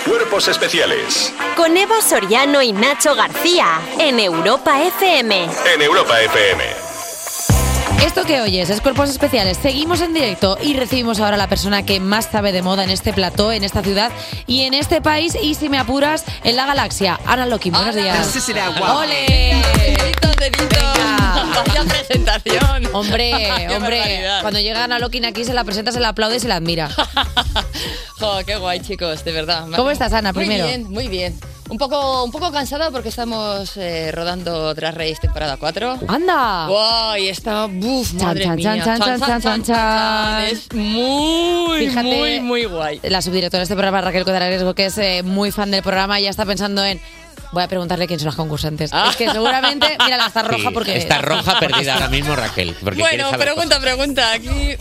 Cuerpos especiales Con Eva Soriano y Nacho García en Europa FM. en Europa FM. Esto que oyes es Cuerpos Especiales. Seguimos en directo y recibimos ahora a la persona que más sabe de moda en este plató, en esta ciudad y en este país. Y si me apuras, en la galaxia. Ana Loki, buenos días. ¡Ole! Venga. Vaya presentación. Hombre, hombre, barbaridad. cuando llegan a Lokin aquí se la presenta, se la aplaude y se la admira. Jo, qué guay, chicos, de verdad. ¿Cómo estás, Ana, primero? Muy bien, muy bien. Un poco, un poco cansada porque estamos eh, rodando Drag Race temporada 4. ¡Anda! ¡Guay! Está, buf, madre chan, mía. chan, chan, chan, chan. Es muy, Fíjate, muy, muy guay. La subdirectora de este programa, Raquel Codarresgo, que es eh, muy fan del programa, ya está pensando en. Voy a preguntarle quién son las concursantes. Es que seguramente, mira, la está roja Sí, porque. Está roja perdida ahora mismo Raquel. Porque quiere Bueno, saber pregunta, pregunta. Aquí,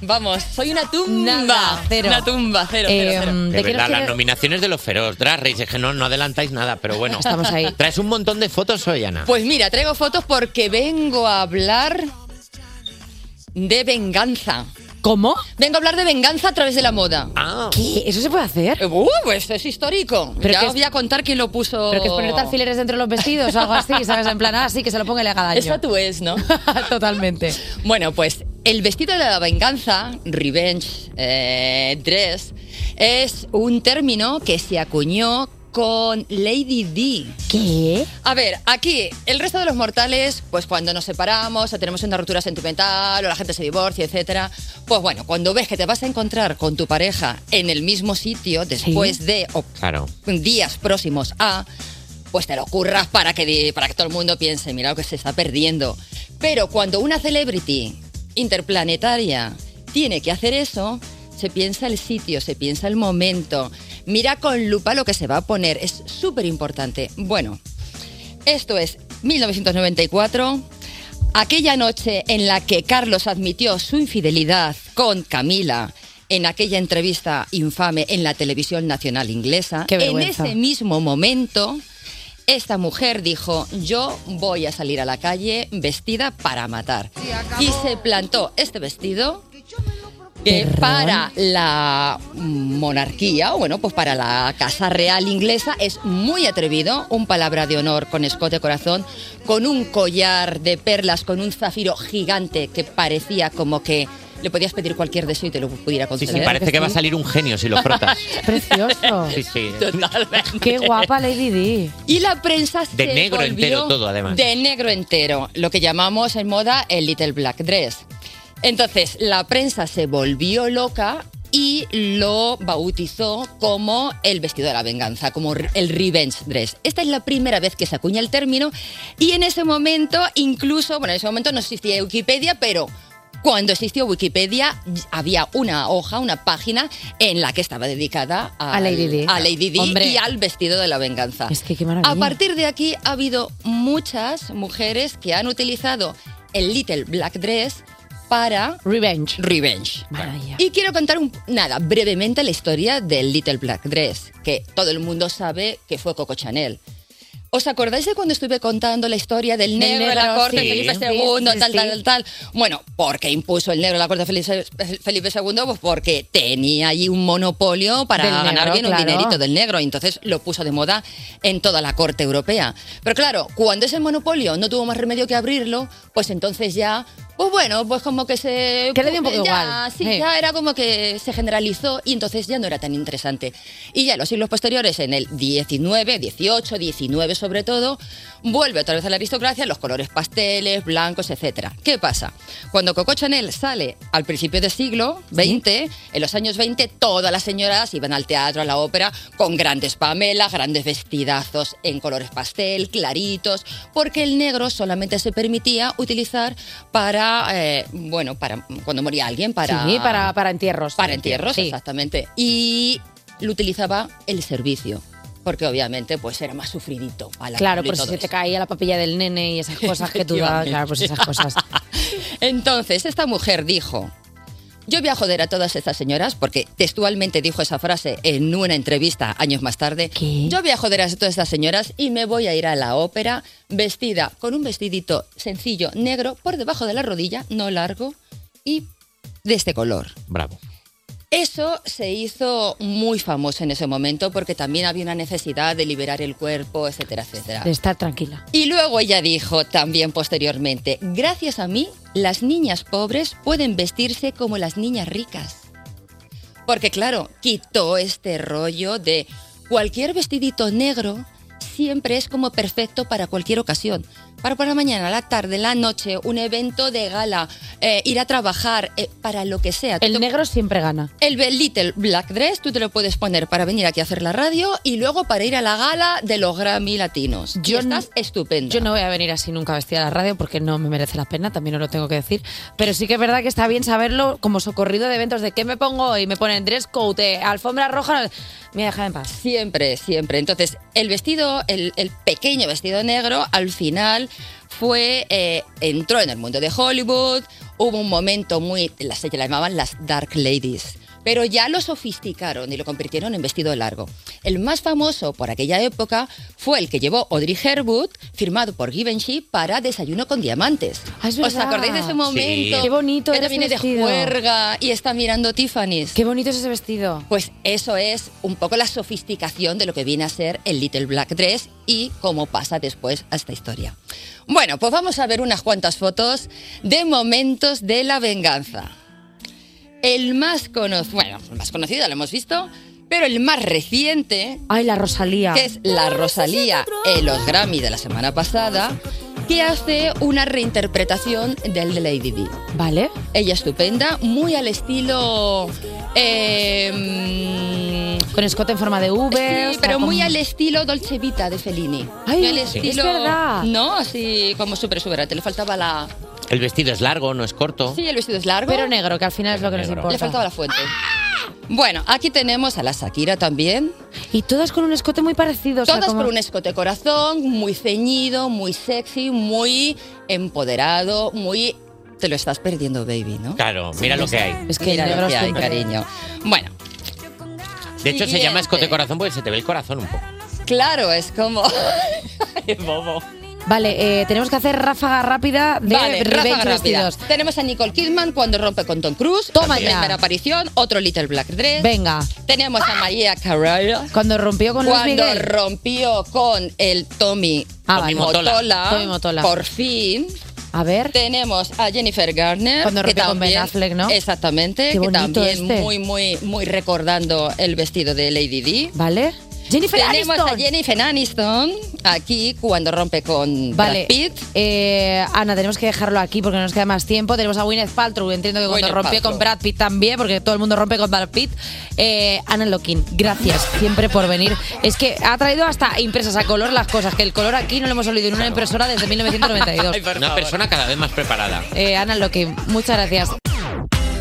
vamos, soy una tumba. Nada, cero. Una tumba, cero, cero, cero. cosas. De verdad, las nominaciones de los feroz Drag Race, es que no, no adelantáis nada, pero bueno. Estamos ahí. Traes un montón de fotos hoy, Ana. Pues mira, traigo fotos porque vengo a hablar de venganza. ¿Cómo? Vengo a hablar de venganza a través de la moda. ¿Qué? ¿Eso se puede hacer? Uh, pues es histórico. Pero ya que os es- voy a contar quién lo puso. Pero que es ponerte alfileres dentro de los vestidos o algo así, ¿sabes? En plan, ah, sí, que se lo ponga y le haga daño. Esa tú es, ¿no? Totalmente. Bueno, pues el vestido de la venganza, revenge eh, dress, es un término que se acuñó con Lady D. ¿Qué? A ver, aquí, el resto de los mortales, pues cuando nos separamos o tenemos una ruptura sentimental o la gente se divorcia, etcétera, pues bueno, cuando ves que te vas a encontrar con tu pareja en el mismo sitio después de o Claro. días próximos a, pues te lo curras para que, para que todo el mundo piense, mira lo que se está perdiendo. Pero cuando una celebrity interplanetaria tiene que hacer eso, se piensa el sitio, se piensa el momento, mira con lupa lo que se va a poner, es súper importante. Bueno, esto es 1994, aquella noche en la que Carlos admitió su infidelidad con Camila en aquella entrevista infame en la televisión nacional inglesa. Qué en ese mismo momento, esta mujer dijo, yo voy a salir a la calle vestida para matar. Y se plantó este vestido que para la monarquía, o bueno, pues para la Casa Real inglesa es muy atrevido, un palabra de honor con escote corazón, con un collar de perlas, con un zafiro gigante que parecía como que le podías pedir cualquier deseo y te lo pudiera Sí, conceder. sí, parece que va a salir un genio si lo frotas. Precioso. Sí, sí. Totalmente. Qué guapa Lady Di. Y la prensa De se negro volvió entero todo, además. De negro entero, lo que llamamos en moda el Little Black Dress. Entonces, la prensa se volvió loca y lo bautizó como el vestido de la venganza, como el revenge dress. Esta es la primera vez que se acuña el término y en ese momento, incluso, bueno, en ese momento no existía Wikipedia, pero cuando existió Wikipedia había una hoja, una página en la que estaba dedicada al- A Lady Di. a Lady Di y al vestido de la venganza. Es que qué maravilla. A partir de aquí ha habido muchas mujeres que han utilizado el Little Black Dress para Revenge. Revenge. Y quiero contar un, nada, brevemente la historia del Little Black Dress, que todo el mundo sabe que fue Coco Chanel. ¿Os acordáis de cuando estuve contando la historia del negro, de la corte sí. Felipe II, sí, tal, sí. tal, tal? Bueno, porque impuso el negro en la corte Felipe, Felipe II, pues porque tenía allí un monopolio para Del ganar negro, bien un dinerito del negro. Y entonces lo puso de moda en toda la corte europea. Pero claro, cuando ese monopolio no tuvo más remedio que abrirlo, pues entonces ya, pues bueno, pues como que se... Que le dio un poco ya, igual. Sí, Sí. ya era como que se generalizó y entonces ya no era tan interesante. Y ya en los siglos posteriores, en el 19, 18, 19 sobre todo, vuelve otra vez a la aristocracia, los colores pasteles, blancos, etcétera. ¿Qué pasa? Cuando Coco Chanel sale al principio del siglo XX, en los años 20, todas las señoras iban al teatro, a la ópera, con grandes pamelas, grandes vestidazos en colores pastel, claritos, porque el negro solamente se permitía utilizar para, eh, bueno, para cuando moría alguien, para... Sí, para, para entierros. Para entierros, exactamente. Y lo utilizaba el servicio. Porque obviamente pues era más sufridito. a la Claro, por si se te caía la papilla del nene y esas cosas que tú das. Claro, pues esas cosas. Entonces, esta mujer dijo, yo voy a joder a todas estas señoras, porque textualmente dijo esa frase en una entrevista años más tarde. Yo voy a joder a todas estas señoras y me voy a ir a la ópera vestida con un vestidito sencillo negro por debajo de la rodilla, no largo, y de este color. Bravo. Eso se hizo muy famoso en ese momento porque también había una necesidad de liberar el cuerpo, etcétera, etcétera. De estar tranquila. Y luego ella dijo también posteriormente, gracias a mí, las niñas pobres pueden vestirse como las niñas ricas. Porque claro, quitó este rollo de cualquier vestidito negro siempre es como perfecto para cualquier ocasión. Para por la mañana, la tarde, la noche, un evento de gala, eh, ir a trabajar, eh, para lo que sea. El negro siempre gana. El Little Black Dress tú te lo puedes poner para venir aquí a hacer la radio y luego para ir a la gala de los Grammy Latinos. Yo estás estupendo. Yo no voy a venir así nunca vestida a la radio porque no me merece la pena, también os lo tengo que decir. Pero sí que es verdad que está bien saberlo como socorrido de eventos de qué me pongo y me ponen dress code, eh, alfombra roja. Mira, déjame en paz. Siempre, siempre. Entonces, el vestido, el, el pequeño vestido negro, al final fue, eh, entró en el mundo de Hollywood, hubo un momento muy, las se llamaban las Dark Ladies, pero ya lo sofisticaron y lo convirtieron en vestido largo. El más famoso por aquella época fue el que llevó Audrey Hepburn, firmado por Givenchy para Desayuno con Diamantes. Ah, ¿Os acordáis de ese momento? Sí. Qué bonito era viene ese de vestido. juerga y está mirando Tiffany's. Qué bonito es ese vestido. Pues eso es un poco la sofisticación de lo que viene a ser el Little Black Dress y cómo pasa después a esta historia. Bueno, pues vamos a ver unas cuantas fotos de momentos de la venganza. El más conocido, bueno, el más conocido lo hemos visto, pero el más reciente, Ay, la Rosalía. que es la Rosalía en los Grammy de la semana pasada, que hace una reinterpretación del de Lady Di. Vale. Ella estupenda, muy al estilo... eh, Con escote en forma de V. Sí, o sea, pero como- muy al estilo Dolce Vita de Fellini. Ay, Muy al sí. estilo, es verdad. No, así como súper exuberante. Le faltaba la... El vestido es largo, no es corto. Sí, el vestido es largo. Pero negro, que al final es lo que nos importa. Le faltaba la fuente. Bueno, aquí tenemos a la Shakira también. Y todas con un escote muy parecido. o sea, Todas como- con un escote corazón, muy ceñido, muy sexy, muy empoderado, muy... Te lo estás perdiendo, baby, ¿no? Claro, mira lo que hay. Es que Mira lo que hay, cariño. Bueno, De hecho, se llama escote corazón porque se te ve el corazón un poco. claro, es como... Vale, eh, tenemos que hacer ráfaga rápida de Vale, revenge ráfaga rápida. vestidos. Tenemos a Nicole Kidman cuando rompe con Tom Cruise. Toma ya. Primera aparición, otro Little Black Dress. Venga. Tenemos a María Carrera. Cuando rompió con Luis Cuando Miguel. rompió con el Tommy, Ah, Tommy vale. Motola. Tommy Motola. Por fin. A ver. Tenemos a Jennifer Garner. Cuando que rompió con Ben también- Affleck, ¿no? Exactamente. Qué que también este. muy, muy, muy recordando el vestido de Lady Di. Vale. Jennifer Tenemos Aniston. a Jennifer Aniston aquí cuando rompe con Vale, Brad Pitt. eh, Ana, tenemos que dejarlo aquí porque no nos queda más tiempo. Tenemos a Gwyneth Paltrow, entiendo que cuando Gwyneth rompió Paltrow. con Brad Pitt también, porque todo el mundo rompe con Brad Pitt. Eh, Ana Lokin, gracias siempre por venir. Es que ha traído hasta impresas a color las cosas, que el color aquí no lo hemos olido en una impresora desde 1992. Una persona cada vez más preparada. Eh, Ana Lokin, muchas gracias.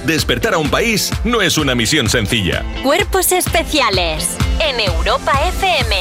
Despertar a un país no es una misión sencilla. Cuerpos especiales en Europa FM.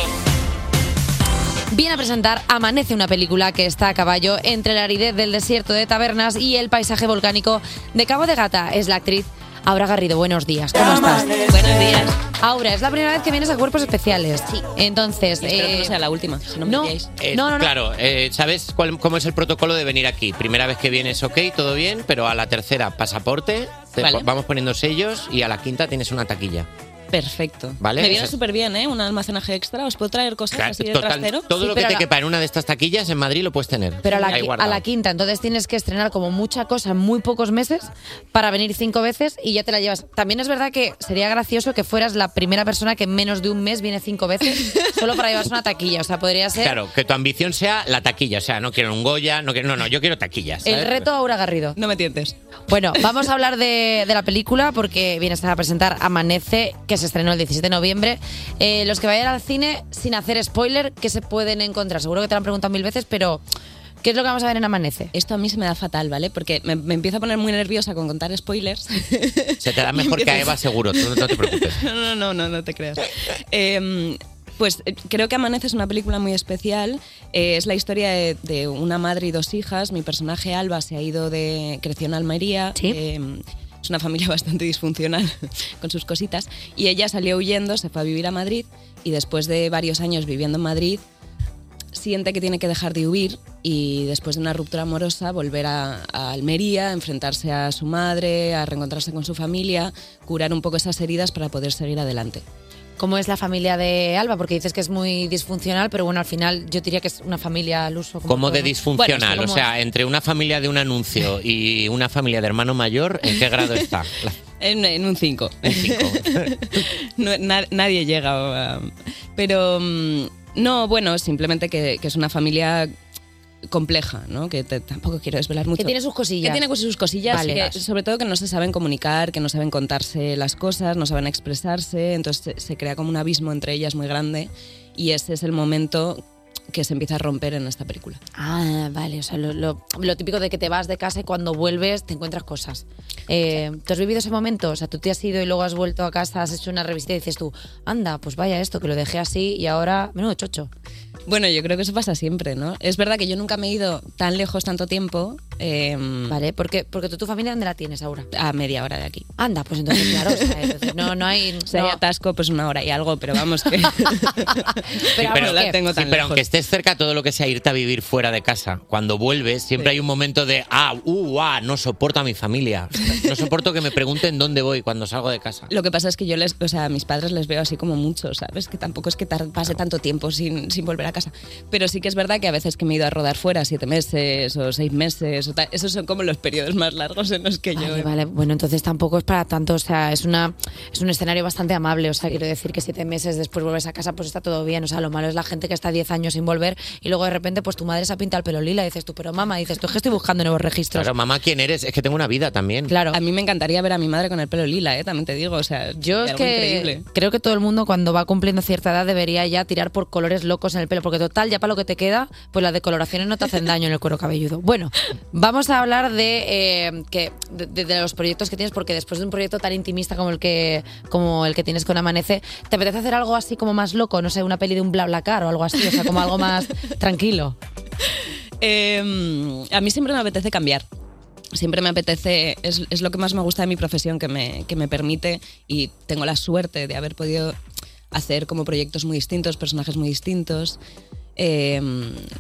Viene a presentar Amanece, una película que está a caballo entre la aridez del desierto de Tabernas y el paisaje volcánico de Cabo de Gata. Es la actriz Aura Garrido. Buenos días, ¿cómo estás? Buenos días. Aura, es la primera vez que vienes a Cuerpos Especiales. Sí. Entonces, Espero que eh, no sea la última, si no me. Eh, no, no, no. Claro, eh, ¿sabes cuál- cómo es el protocolo de venir aquí? Primera vez que vienes, ok, todo bien, pero a la tercera, pasaporte, te Vale. po- vamos poniendo sellos y a la quinta tienes una taquilla. Perfecto. Vale, Me viene súper bien, ¿eh? Un almacenaje extra. ¿Os puedo traer cosas Claro, así de total, trastero? todo Sí, lo que te la- quepa en una de estas taquillas en Madrid lo puedes tener. Pero a la, Ahí qui- a guardado. la quinta, entonces tienes que estrenar como mucha cosa en muy pocos meses para venir cinco veces y ya te la llevas. También es verdad que sería gracioso que fueras la primera persona que en menos de un mes viene cinco veces solo para llevarse una taquilla. O sea, podría ser Claro, que tu ambición sea la taquilla. O sea, no quiero un Goya, no quiero. No, no, yo quiero taquillas. ¿sabes? el reto Aura Garrido. No me tientes. Bueno, vamos a hablar de, de la película porque vienes a presentar Amanece, que se estrenó el 17 de noviembre. Eh, los que vayan al cine, sin hacer spoiler, ¿qué se pueden encontrar? Seguro que te lo han preguntado mil veces, pero ¿qué es lo que vamos a ver en Amanece? Esto a mí se me da fatal, ¿vale? Porque me, me empiezo a poner muy nerviosa con contar spoilers. Se te da mejor que a Eva, seguro. Tú no te preocupes. No, no, no, no, no te creas. Eh, pues eh, creo que Amanece es una película muy especial. Eh, es la historia de, de una madre y dos hijas. Mi personaje Alba se ha ido de. creció en Almería. Eh, es una familia bastante disfuncional con sus cositas. Y ella salió huyendo, se fue a vivir a Madrid. Y después de varios años viviendo en Madrid, siente que tiene que dejar de huir y después de una ruptura amorosa volver a, a Almería, enfrentarse a su madre, a reencontrarse con su familia, curar un poco esas heridas para poder seguir adelante. ¿Cómo es la familia de Alba? Porque dices que es muy disfuncional, pero bueno, al final yo diría que es una familia al uso. Como de todo, ¿no? disfuncional. Bueno, o sea, entre una familia de un anuncio y una familia de hermano mayor, ¿en qué grado está? En, en un 5. nadie llega. a- pero mm, No, bueno, simplemente que, que es una familia compleja, ¿no? Que te- tampoco quiero desvelar mucho. Que tiene sus cosillas. Que tiene sus cosillas, Vale. que sobre todo que no se saben comunicar, que no saben contarse las cosas, no saben expresarse, entonces se, se crea como un abismo entre ellas muy grande y ese es el momento que se empieza a romper en esta película. Ah, vale. O sea, lo, lo- lo típico de que te vas de casa y cuando vuelves te encuentras cosas. Eh, ¿Tú has vivido ese momento? O sea, tú te has ido y luego has vuelto a casa, has hecho una revisita y dices tú, anda, pues vaya esto, que lo dejé así y ahora, menudo chocho. Bueno, yo creo que eso pasa siempre, ¿no? Es verdad que yo nunca me he ido tan lejos tanto tiempo. vale, porque, porque tú tu familia, ¿dónde la tienes ahora? A media hora de aquí. Anda, pues entonces, claro, o sea, entonces no, no hay... Si hay no. atasco, pues una hora y algo, pero vamos que... Pero, no la tengo tan sí, pero lejos. aunque estés cerca, todo lo que sea irte a vivir fuera de casa, cuando vuelves, siempre hay un momento de, ah, uh, ah, no soporto a mi familia. No soporto que me pregunten dónde voy cuando salgo de casa. Lo que pasa es que yo les, o sea, a mis padres les veo así como mucho, ¿sabes? Que tampoco es que tar- pase tanto tiempo sin, sin volver a casa. Pero sí que es verdad que a veces que me he ido a rodar fuera siete meses o seis meses, o tal, esos son como los periodos más largos en los que yo... Vale, vale. Bueno, entonces tampoco es para tanto, o sea, es una es un escenario bastante amable, o sea, quiero decir que siete meses después vuelves a casa, pues está todo bien, o sea, lo malo es la gente que está diez años sin volver y luego de repente pues tu madre se ha pintado el pelo lila y dices tú, pero mamá, dices tú, es que estoy buscando nuevos registros. Claro, mamá, ¿quién eres? Es que tengo una vida también. Claro. A mí me encantaría ver a mi madre con el pelo lila, ¿eh? También te digo, o sea, Yo es algo que increíble. creo que todo el mundo cuando va cumpliendo cierta edad debería ya tirar por colores locos en el pelo, porque total, ya para lo que te queda, pues las decoloraciones no te hacen daño en el cuero cabelludo. Bueno, vamos a hablar de, eh, que, de, de- de los proyectos que tienes, porque después de un proyecto tan intimista como el que como el que tienes con Amanece, ¿te apetece hacer algo así como más loco? No sé, una peli de un BlaBlaCar o algo así, o sea, como algo más tranquilo. Eh, a mí siempre me apetece cambiar. Siempre me apetece, es, es lo que más me gusta de mi profesión, que me, que me permite y tengo la suerte de haber podido hacer como proyectos muy distintos, personajes muy distintos. Eh,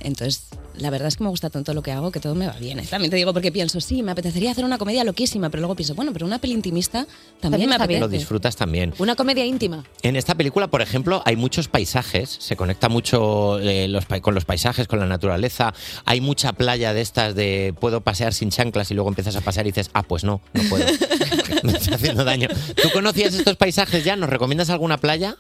entonces, la verdad es que me gusta tanto lo que hago que todo me va bien. ¿eh? También te digo porque pienso, sí, me apetecería hacer una comedia loquísima, pero luego pienso, bueno, pero una peli intimista también, También me apetece. Lo disfrutas también. Una comedia íntima. En esta película, por ejemplo, hay muchos paisajes, se conecta mucho eh, los con los paisajes, con la naturaleza. Hay mucha playa de estas de puedo pasear sin chanclas y luego empiezas a pasear y dices, ah, pues no, no puedo. Me está haciendo daño. ¿Tú conocías estos paisajes ya? ¿Nos recomiendas alguna playa?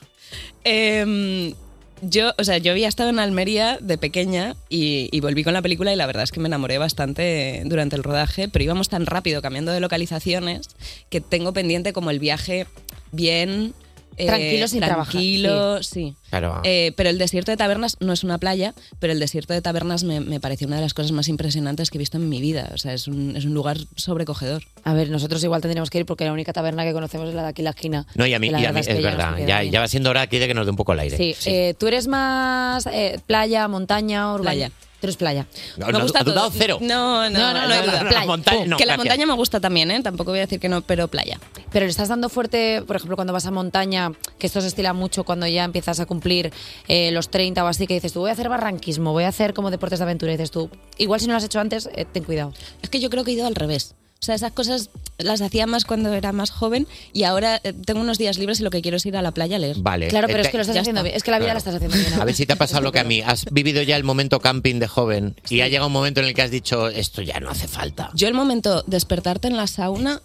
Em, yo, o sea, yo había estado en Almería de pequeña y, y volví con la película y la verdad es que me enamoré bastante durante el rodaje, pero íbamos tan rápido cambiando de localizaciones que tengo pendiente como el viaje bien... eh, Tranquilo sin trabajar, Tranquilo, sí. Claro. Eh, pero el desierto de Tabernas no es una playa, pero el desierto de Tabernas me, me pareció una de las cosas más impresionantes que he visto en mi vida. O sea, es un, es un lugar sobrecogedor. A ver, nosotros igual tendríamos que ir porque la única taberna que conocemos es la de aquí en la esquina. No, y a mí, Y la y a mí es, verdad. Ya, va siendo hora aquí de que nos dé un poco el aire. Sí, eh, tú eres más eh, playa, montaña, urbana. Playa. Tú eres playa. No, no, ha dudado cero. No, no, No, no, no, no, duda. no, playa. montaña, no, que la gracias. montaña me gusta también, ¿eh? Tampoco voy a decir que no, pero playa. Pero le estás dando fuerte, por ejemplo, cuando vas a montaña, que esto se estila mucho cuando ya empiezas a cumplir eh, los 30 o así, que dices tú, voy a hacer barranquismo, voy a hacer como deportes de aventura. Y dices tú, igual si no lo has hecho antes, eh, ten cuidado. Es que yo creo que he ido al revés. O sea, esas cosas las hacía más cuando era más joven y ahora eh, tengo unos días libres y lo que quiero es ir a la playa a leer. Vale. Claro, pero Eh, es que lo estás haciendo está. bien. Es que la vida Claro. la estás haciendo bien. A ver si te ha pasado lo que a mí. Has vivido ya el momento camping de joven y ha llegado un momento en el que has dicho, esto ya no hace falta. Yo el momento despertarte en la sauna,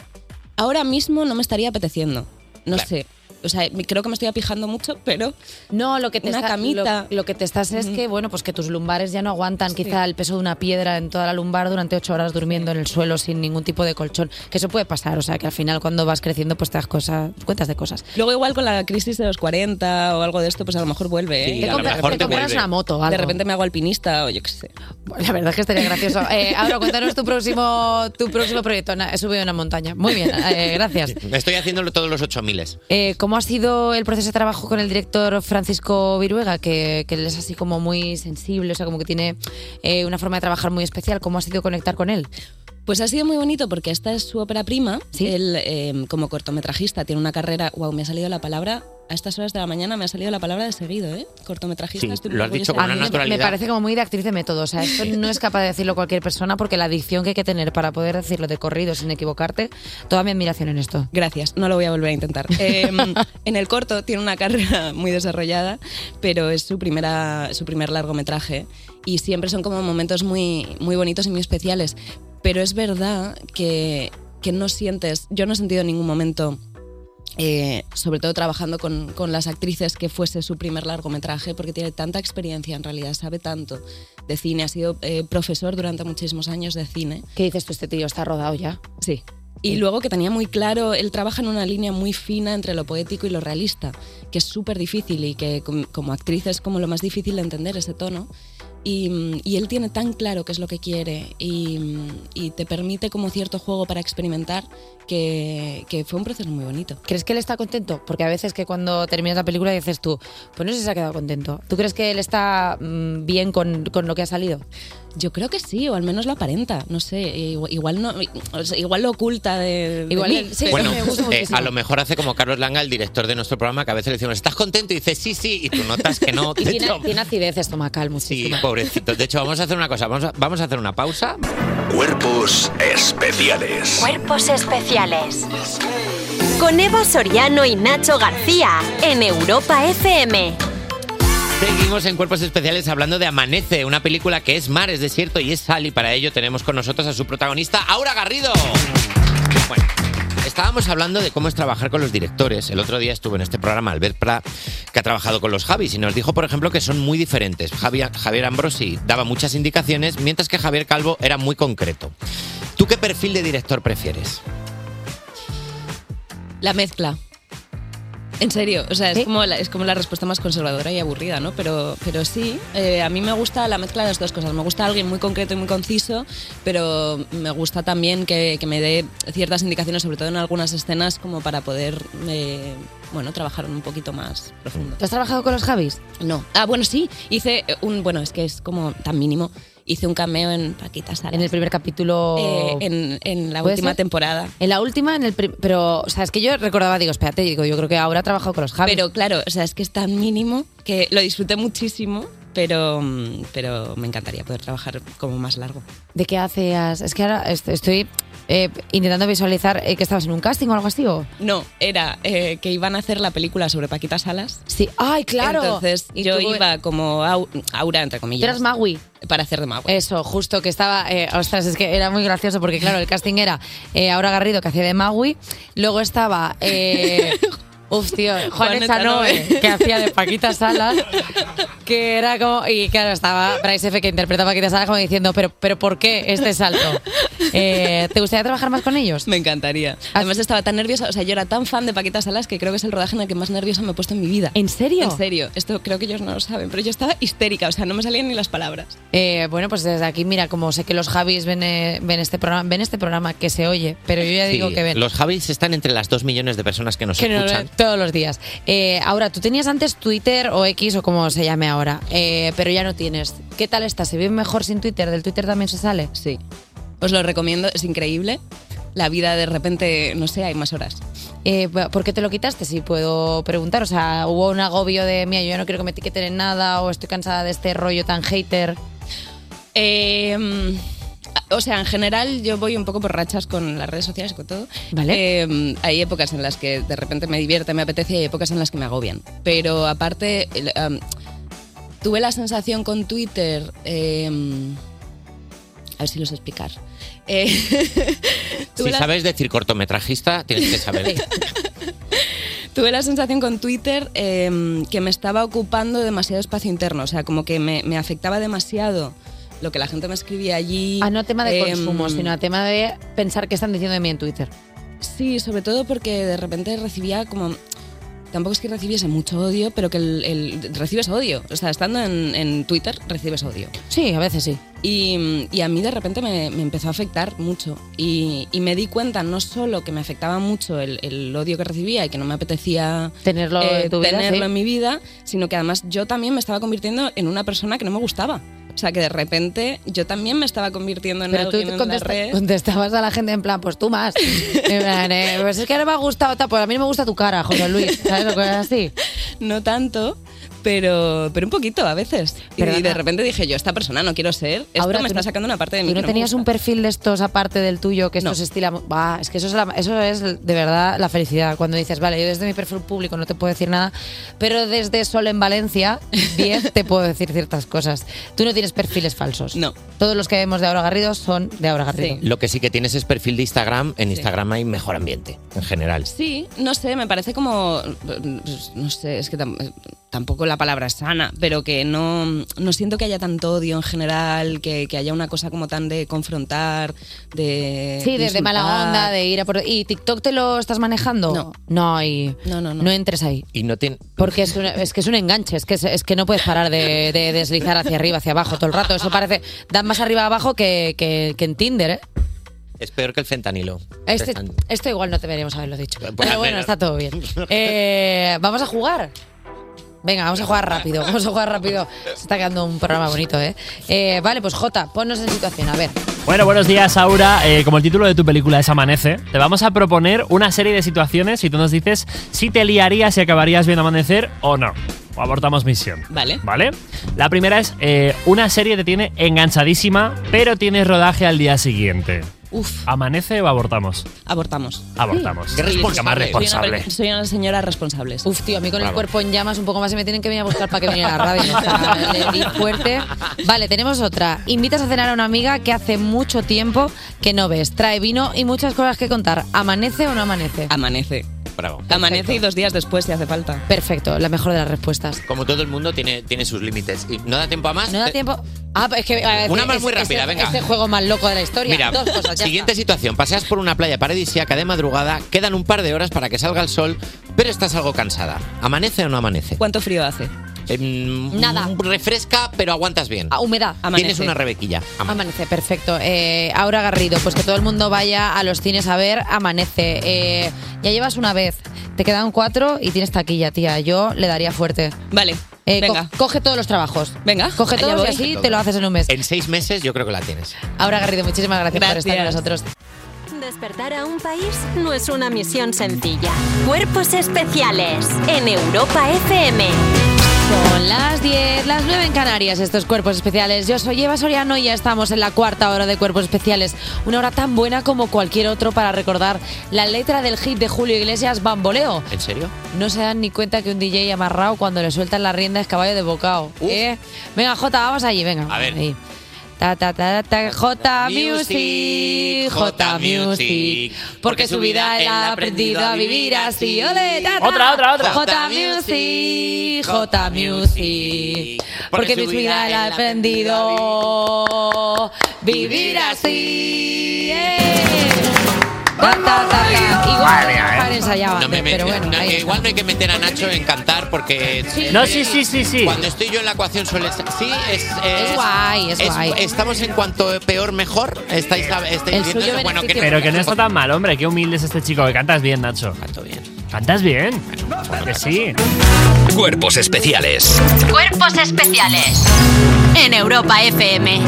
ahora mismo no me estaría apeteciendo. No sé. O sea, creo que me estoy apijando mucho, pero No, lo que te una está- camita. Lo, lo que te estás es que, bueno, pues que tus lumbares ya no aguantan quizá el peso de una piedra en toda la lumbar durante ocho horas durmiendo en el suelo sin ningún tipo de colchón. Que eso puede pasar, o sea, que al final cuando vas creciendo pues te das cosas, cuentas de cosas. Luego igual con la crisis de los 40 o algo de esto, pues a lo mejor vuelve. ¿eh? Sí, Y a de lo repente- mejor te compras una moto De repente me hago alpinista o yo qué sé. La verdad es que estaría gracioso. Eh, ahora cuéntanos tu próximo, tu próximo proyecto. Na- He subido una montaña. Muy bien, eh, gracias. Estoy haciéndolo todos los 8000. Eh, ¿Cómo ha sido el proceso de trabajo con el director Francisco Viruega? Que, que él es así como muy sensible, o sea, como que tiene eh, una forma de trabajar muy especial. ¿Cómo ha sido conectar con él? Pues ha sido muy bonito porque esta es su ópera prima. Él, eh, como cortometrajista, tiene una carrera. Wow, me ha salido la palabra. A estas horas de la mañana me ha salido la palabra de seguido, ¿eh? Cortometrajista. Sí, estoy lo has dicho con una mí me- naturalidad. parece como muy de actriz de método. O sea, esto no es capaz de decirlo cualquier persona porque la dicción que hay que tener para poder decirlo de corrido sin equivocarte, toda mi admiración en esto. Gracias, no lo voy a volver a intentar. Eh, en el corto tiene una carrera muy desarrollada, pero es su, primera, su primer largometraje y siempre son como momentos muy, muy bonitos y muy especiales. Pero es verdad que, que no sientes, yo no he sentido en ningún momento eh, sobre todo trabajando con, con las actrices que fuese su primer largometraje, porque tiene tanta experiencia, en realidad sabe tanto de cine, ha sido eh, profesor durante muchísimos años de cine. ¿Qué dices tú? Este tío está rodado ya. Sí. Y luego que tenía muy claro, él trabaja en una línea muy fina entre lo poético y lo realista, que es súper difícil y que com- como actriz es como lo más difícil de entender ese tono. Y, él tiene tan claro qué es lo que quiere y, te permite como cierto juego para experimentar que, que fue un proceso muy bonito. ¿Crees que él está contento? Porque a veces que cuando terminas la película dices tú, pues no sé si se ha quedado contento. ¿Tú crees que él está mm, bien con, con lo que ha salido? Yo creo que sí, o al menos lo aparenta. No sé, igual, no, o sea, igual lo oculta de. de Igual mí. él- sí, bueno, eh, muchísimo. a lo mejor hace como Carlos Langa, el director de nuestro programa, que a veces le decimos, ¿estás contento? Y dice, sí, sí, y tú notas que no. Y tiene, hecho, tiene acidez estomacal sí, muchísima. pobrecito. De hecho, vamos a hacer una cosa, vamos a, vamos a hacer una pausa. Cuerpos especiales. Cuerpos especiales. Con Eva Soriano y Nacho García en Europa FM. Seguimos en Cuerpos Especiales hablando de Amanece, una película que es mar, es desierto y es sal, y para ello tenemos con nosotros a su protagonista, Aura Garrido. Estábamos hablando de cómo es trabajar con los directores. El otro día estuvo en este programa Albert Pla, que ha trabajado con los Javis, y nos dijo, por ejemplo, que son muy diferentes. Javier Ambrosi daba muchas indicaciones, mientras que Javier Calvo era muy concreto. ¿Tú qué perfil de director prefieres? La mezcla. En serio, o sea, es, como la, es como la respuesta más conservadora y aburrida, ¿no? Pero, pero sí, eh, a mí me gusta la mezcla de las dos cosas. Me gusta alguien muy concreto y muy conciso, pero me gusta también que, que me dé ciertas indicaciones, sobre todo en algunas escenas, como para poder, eh, bueno, trabajar un poquito más profundo. ¿Tú has trabajado con los Javis? No. Ah, bueno, sí, hice un, bueno, es que es como tan mínimo. Hice un cameo en Paquita Salas. En el primer capítulo. Eh, en, en la ¿Puede última ser? temporada. En la última, en el pero, o sea, es que yo recordaba, digo, espérate, digo, yo creo que ahora ha trabajado con los Javis. Pero claro, o sea, es que es tan mínimo que lo disfruté muchísimo, pero, mm, pero me encantaría poder trabajar como más largo. ¿De qué hacías? Es que ahora est- estoy eh, intentando visualizar eh, que estabas en un casting o algo así, ¿o? No, era eh, que iban a hacer la película sobre Paquita Salas. Sí, ¡ay, claro! Entonces Y yo tú- iba como au- Aura, entre comillas. Eras Magui. Para hacer de Magui. Eso, justo que estaba. eh, ostras, es que era muy gracioso porque, claro, el casting era eh, Aura Garrido que hacía de Magui. Luego estaba. Eh, uf, tío, Juan Juan Echanoe, Echanoe. que hacía de Paquita Salas. Que era como. Y claro, estaba Bryce F. que interpreta a Paquita Salas como diciendo, ¿pero, pero por qué este salto? Eh, ¿Te gustaría trabajar más con ellos? Me encantaría. Además estaba tan nerviosa, o sea, yo era tan fan de Paquita Salas que creo que es el rodaje en el que más nerviosa me he puesto en mi vida. ¿En serio? En serio. Esto creo que ellos no lo saben, pero yo estaba histérica, o sea, no me salían ni las palabras. Eh, bueno, pues desde aquí, mira, como sé que los Javis ven, eh, ven este programa, ven este programa que se oye, pero yo ya digo que ven. Los Javis están entre las dos millones de personas que nos que escuchan. Todos los días. Eh, ahora, tú tenías antes Twitter o X o como se llame ahora, eh, pero ya no tienes. ¿Qué tal está? ¿Se vive mejor sin Twitter? ¿Del Twitter también se sale? Sí. Os lo recomiendo, es increíble. La vida de repente, no sé, hay más horas. Eh, ¿Por qué te lo quitaste? Si puedo preguntar. O sea, ¿hubo un agobio de, mía, yo ya no quiero que me etiqueten en nada o estoy cansada de este rollo tan hater? Eh, o sea, en general yo voy un poco por rachas con las redes sociales y con todo. Vale. Eh, hay épocas en las que de repente me divierte, me apetece y hay épocas en las que me agobian. Pero aparte, um, tuve la sensación con Twitter... eh, a ver si lo sé explicar. Eh, Si la- sabes decir cortometrajista, tienes que saber. Tuve la sensación con Twitter eh, que me estaba ocupando demasiado espacio interno, o sea, como que me, me afectaba demasiado lo que la gente me escribía allí. Ah, no tema de Em, consumo, sino tema de pensar qué están diciendo de mí en Twitter. Sí, sobre todo porque de repente recibía como... Tampoco es que recibiese mucho odio, pero que el, el- recibes odio. O sea, estando en, en Twitter recibes odio. Sí, a veces sí. Y, y a mí de repente me, me empezó a afectar mucho. Y, y me di cuenta no solo que me afectaba mucho el, el odio que recibía y que no me apetecía Tenerlo eh, en tu vida, tenerlo sí. en mi vida, sino que además yo también me estaba convirtiendo en una persona que no me gustaba. O sea, que de repente yo también me estaba convirtiendo en Pero tú alguien te en la red. contestabas a la gente en plan, pues tú más. En plan, eh, pues es que no me ha gustado, pues a mí no me gusta tu cara, José Luis. ¿Sabes lo que es así? No tanto, Pero, pero un poquito a veces. Y, Perdona. de repente dije yo, esta persona no quiero ser. Esto Ahora me está no- sacando una parte de mí. ¿Tú no me tenías gusta. un perfil de estos aparte del tuyo que esto se estila? Bah, es que eso es, la- eso es de verdad la felicidad. Cuando dices, vale, yo desde mi perfil público no te puedo decir nada, pero desde Sol en Valencia 10 te puedo decir ciertas cosas. Tú no tienes perfiles falsos. No. Todos los que vemos de Aura Garrido son de Aura Garrido. Lo que sí que tienes es perfil de Instagram. En Instagram hay mejor ambiente, en general. Sí, no sé, me parece como. No sé, es que tampoco la palabra es sana, pero que no, no siento que haya tanto odio en general, que, que haya una cosa como tan de confrontar, de. Sí, desde mala insultar. onda, de ir a por... ¿Y TikTok te lo estás manejando? No. No, y no, no, no entres ahí. Y no tiene. Porque es, una- es que es un enganche, es que, es, es que no puedes parar de, de deslizar hacia arriba, hacia abajo todo el rato. Eso parece, dan más arriba abajo que, que, que en Tinder, ¿eh? Es peor que el fentanilo. Este, esto igual no deberíamos haberlo dicho. Pues, Pero bueno, está todo bien. Eh, Vamos a jugar. Venga, vamos a jugar rápido, vamos a jugar rápido. Se está quedando un programa bonito, ¿eh? Eh, vale, pues Jota, ponnos en situación, a ver. Bueno, buenos días, Aura. Eh, como el título de tu película es Amanece, te vamos a proponer una serie de situaciones y tú nos dices si te liarías y acabarías viendo Amanecer o no. O abortamos misión. Vale. ¿Vale? La primera es, eh, una serie te tiene enganchadísima, pero tienes rodaje al día siguiente. Uf. ¿Amanece o abortamos? Abortamos. Abortamos. Sí, Qué sí, más responsable. Soy una, soy una señora responsable. Uf, tío, a mí con el Bravo. cuerpo en llamas un poco más se me tienen que venir a buscar para que viniera a la radio. O sea, le di fuerte. Vale, tenemos otra. Invitas a cenar a una amiga que hace mucho tiempo que no ves. Trae vino y muchas cosas que contar. ¿Amanece o no amanece? Amanece. Bravo. Amanece y dos días después si hace falta. Perfecto, la mejor de las respuestas. Como todo el mundo tiene, tiene sus límites. ¿Y no da tiempo a más? ¿No da Te- tiempo? Ah, es que... a ver, Una más es- muy es rápida, el- venga. Este juego más loco de la historia. Mira, Dos cosas, siguiente situación. Paseas por una playa paradisíaca de madrugada, quedan un par de horas para que salga el sol, pero estás algo cansada. ¿Amanece o no amanece? ¿Cuánto frío hace? Nada. Refresca, pero aguantas bien. Ah, humedad. Tienes una rebequilla. Amanece, perfecto. Eh, Aura Garrido, pues que todo el mundo vaya a los cines a ver Amanece. Eh, ya llevas una vez, te quedan cuatro y tienes taquilla, tía. Yo le daría fuerte. Vale, Eh, co- venga. coge todos los trabajos. Venga, Coge allá todos y voy. así te lo haces en un mes. En seis meses yo creo que la tienes. Aura Garrido, muchísimas gracias, por estar con nosotros. Despertar a un país no es una misión sencilla. Cuerpos especiales en Europa FM. Son las 10, las 9 en Canarias, estos cuerpos especiales. Yo soy Eva Soriano y ya estamos en la cuarta hora de cuerpos especiales. Una hora tan buena como cualquier otro para recordar la letra del hit de Julio Iglesias, Bamboleo. ¿En serio? No se dan ni cuenta que un DJ amarrado cuando le sueltan la rienda es caballo de bocado. ¿eh? Venga, Jota, vamos allí, venga. A ver. Ahí. Ta, ta, ta, ta, J Music, J Music, porque su vida él ha aprendido a vivir así. ¡Ole, ta, ta! Otra, otra, otra. J Music, J Music, porque su vida él ha aprendido vivir así. ¡eh! Ta, ta, ta, ta. Igual No me antes, pero met- bueno. no, ahí igual no hay que meter a Nacho en cantar porque. No, sí, sí, sí, sí. Cuando estoy yo en la ecuación suele ser. Sí, es. Es guay, es guay. Estamos en cuanto peor, mejor. Estáis, estáis viendo eso? Bueno, que Pero que no está tan mal, hombre. Qué humilde es este chico. Que cantas bien, Nacho. Canto bien. ¿Cantas bien? Que sí. Cuerpos especiales. Cuerpos especiales en Europa FM.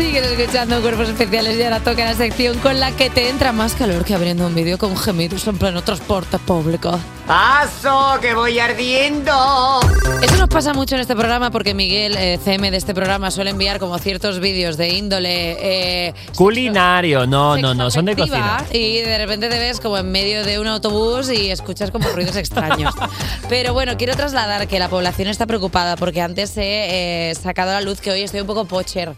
Sigues escuchando Cuerpos Especiales y ahora toca la sección con la que te entra más calor que abriendo un vídeo con gemidos en pleno transporte público. ¡Paso, que voy ardiendo! Eso nos pasa mucho en este programa porque Miguel, eh, CM de este programa, suele enviar como ciertos vídeos de índole eh, Culinario. No, no, no. Son de cocina. y de repente te ves como en medio de un autobús y escuchas como ruidos extraños. Pero bueno, quiero trasladar que la población está preocupada porque antes he eh, sacado a la luz que hoy estoy un poco pocher.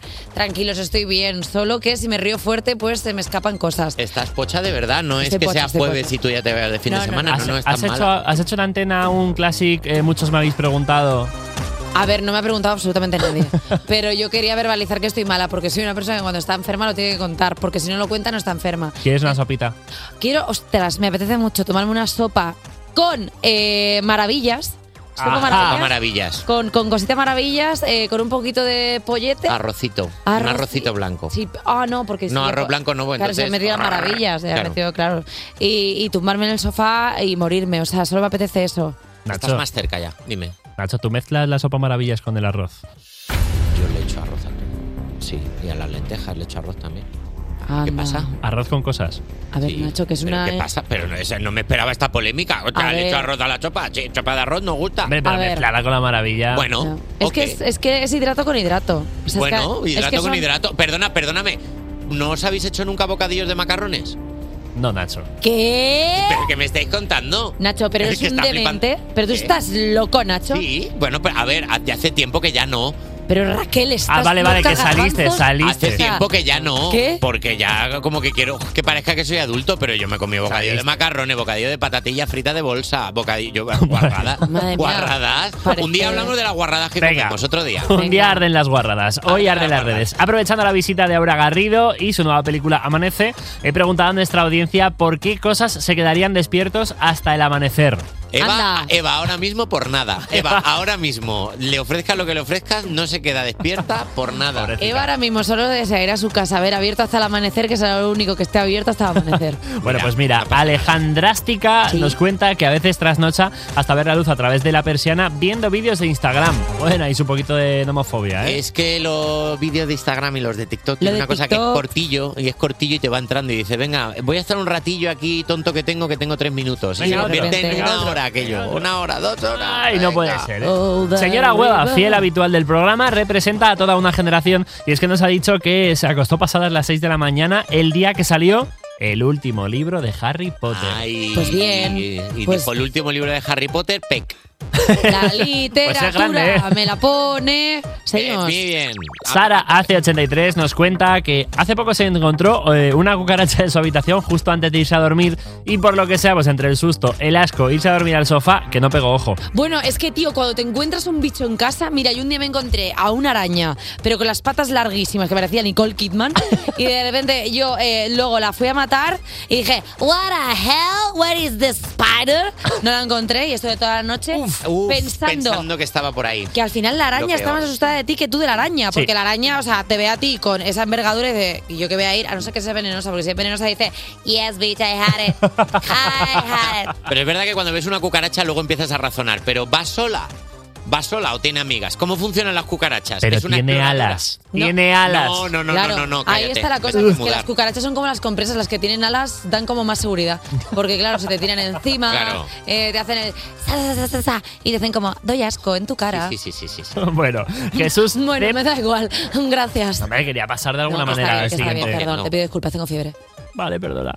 Tranquilos, estoy bien. Solo que si me río fuerte, pues se me escapan cosas. Estás pocha de verdad, no es que pocha, sea jueves pocha. y tú ya te veas de fin No, de no, semana. No, ¿Has, no, es has tan hecho, has hecho en antena un classic, eh, muchos me habéis preguntado. A ver, no me ha preguntado absolutamente nadie. Pero yo quería verbalizar que estoy mala porque soy una persona que cuando está enferma lo tiene que contar. Porque si no lo cuenta, no está enferma. ¿Quieres una sopita? Quiero, ostras, me apetece mucho tomarme una sopa con eh, maravillas. Sopa Ajá, maravillas. maravillas. Con, con cositas maravillas, eh, con un poquito de pollete. Arrocito. Arroz- Un arrocito blanco. Sí, ah, no, porque No, si arroz yo- blanco no, bueno, Claro, se entonces- me metido maravillas, se ha Claro. metido, claro. Y, y tumbarme en el sofá y morirme, o sea, solo me apetece eso. Estás más cerca ya, dime. Nacho, ¿tú mezclas la sopa maravillas con el arroz? Yo le echo arroz a todo. Sí, y a las lentejas le echo arroz también. ¿Qué pasa? Arroz con cosas. A ver, Nacho, que es ¿Pero una... ¿Qué pasa? Pero no, esa- no me esperaba esta polémica. ¿Te A han ver. hecho arroz a la chopa? Sí, chopa de arroz no gusta. Hombre, pero A ver. mezclada con la maravilla. Bueno, Es, que es, es que es hidrato con hidrato. O sea, es bueno, es hidrato que con son- hidrato. Perdona, perdóname. ¿No os habéis hecho nunca bocadillos de macarrones? No, Nacho. ¿Qué? ¿Pero qué me estáis contando? Nacho, pero Es eres que un flipando. demente. Pero tú ¿Qué? estás loco, Nacho. Sí, bueno, pero a ver, hace tiempo que ya no. Pero Raquel, estás Ah, vale, vale, que saliste, saliste. Hace tiempo que ya no. ¿Qué? Porque ya como que quiero que parezca que soy adulto, pero yo me comí bocadillo de macarrones, bocadillo de patatilla frita de bolsa, bocadillo, guarradas. Madre mía. guarradas. Parece- Un día hablamos de las guarradas que Venga. comemos, otro día. Un día arden las guarradas. Hoy arden las redes. Aprovechando la visita de Aura Garrido y su nueva película Amanece, he preguntado a nuestra audiencia por qué cosas se quedarían despiertos hasta el amanecer. Eva, Eva, ahora mismo por nada. Eva, ahora mismo, le ofrezcas lo que le ofrezcas, no se queda despierta por nada. Eva ahora mismo solo desea ir a su casa, a ver, abierto hasta el amanecer, que será lo único que esté abierto hasta el amanecer. Bueno, pues mira, Alejandrástica nos cuenta que a veces trasnocha hasta ver la luz a través de la persiana viendo vídeos de Instagram. Bueno, ahí es un poquito de nomofobia, ¿eh? Es que los vídeos de Instagram y los de TikTok tienen de una cosa que es cortillo y es cortillo y te va entrando y dice, venga, voy a estar un ratillo aquí tonto que tengo, que tengo tres minutos. Y se convierte en una otro. Hora aquello, una hora, dos horas. Ay, no puede venga. ser, ¿eh? Señora Hueva, fiel habitual del programa, representa a toda una generación y es que nos ha dicho que se acostó pasadas las 6 de la mañana el día que salió el último libro de Harry Potter. Ay, Pues bien, Y, y pues- dijo el último libro de Harry Potter, Peck. La literatura grande, ¿eh? me la pone. Seguimos. Muy bien. Sara AC83 nos cuenta que hace poco se encontró eh, una cucaracha en su habitación justo antes de irse a dormir y por lo que sea, pues entre el susto, el asco, irse a dormir al sofá, que no pegó ojo. Bueno, es que, tío, cuando te encuentras un bicho en casa, mira, yo un día me encontré a una araña, pero con las patas larguísimas, que parecía Nicole Kidman, y de repente yo eh, luego la fui a matar y dije, What the hell? Where is the spider? No la encontré y estuve toda la noche Uf, pensando, pensando que estaba por ahí. que al final la Lo araña está peor. más asustada de ti que tú de la araña, Sí. porque la araña, o sea, te ve a ti con esa envergadura y dice, ¿y yo que voy a ir? A no ser que sea venenosa, porque si es venenosa dice, Yes, bitch, I had it. I had it. Pero es verdad que cuando ves una cucaracha luego empiezas a razonar, pero ¿va sola? ¿Va sola o tiene amigas? ¿Cómo funcionan las cucarachas? Pero ¿Es una tiene exploradora? alas. Tiene alas. No, no, no, Claro, no, no, no, ahí cállate. está la cosa, que, es que las cucarachas son como las compresas, las que tienen alas dan como más seguridad. Porque claro, se te tiran encima, Claro. eh, te hacen el sa, sa, sa, sa, sa, y te hacen como, doy asco en tu cara. Sí, sí, sí, sí. sí. bueno, Jesús. Bueno, me da igual. Gracias. No me quería pasar de alguna No, que manera. está bien, que al está bien, siguiente. perdón, te pido disculpas, tengo fiebre. Vale, perdona.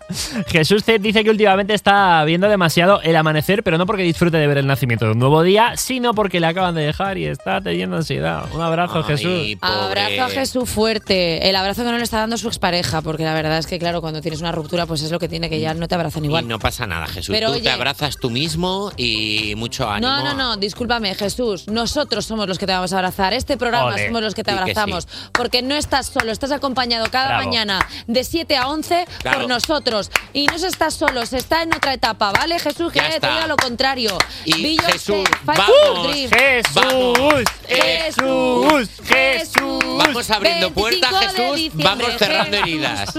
Jesús C dice que últimamente está viendo demasiado el amanecer, pero no porque disfrute de ver el nacimiento de un nuevo día, sino porque le acaban de dejar y está teniendo ansiedad. Un abrazo, Jesús. Abrazo a Jesús fuerte. El abrazo que no le está dando su expareja, porque la verdad es que, claro, cuando tienes una ruptura, pues es lo que tiene, que ya no te abrazan Y igual. no pasa nada, Jesús. Pero, Tú oye- te abrazas tú mismo y mucho ánimo. No, no, no, discúlpame, Jesús. Nosotros somos los que te vamos a abrazar. Este programa Ole. somos los que te que abrazamos. Porque no estás solo, estás acompañado cada Bravo. mañana de 7 a 11 Claro. por nosotros. Y no se está solo, se está en otra etapa, ¿vale, Jesús? Que Ya te diga lo contrario. Y Beyoncé, Jesús, vamos, for Dream. Jesús, Jesús, Jesús. Vamos abriendo puertas, 25 de Jesús. Vamos cerrando Jesús. heridas.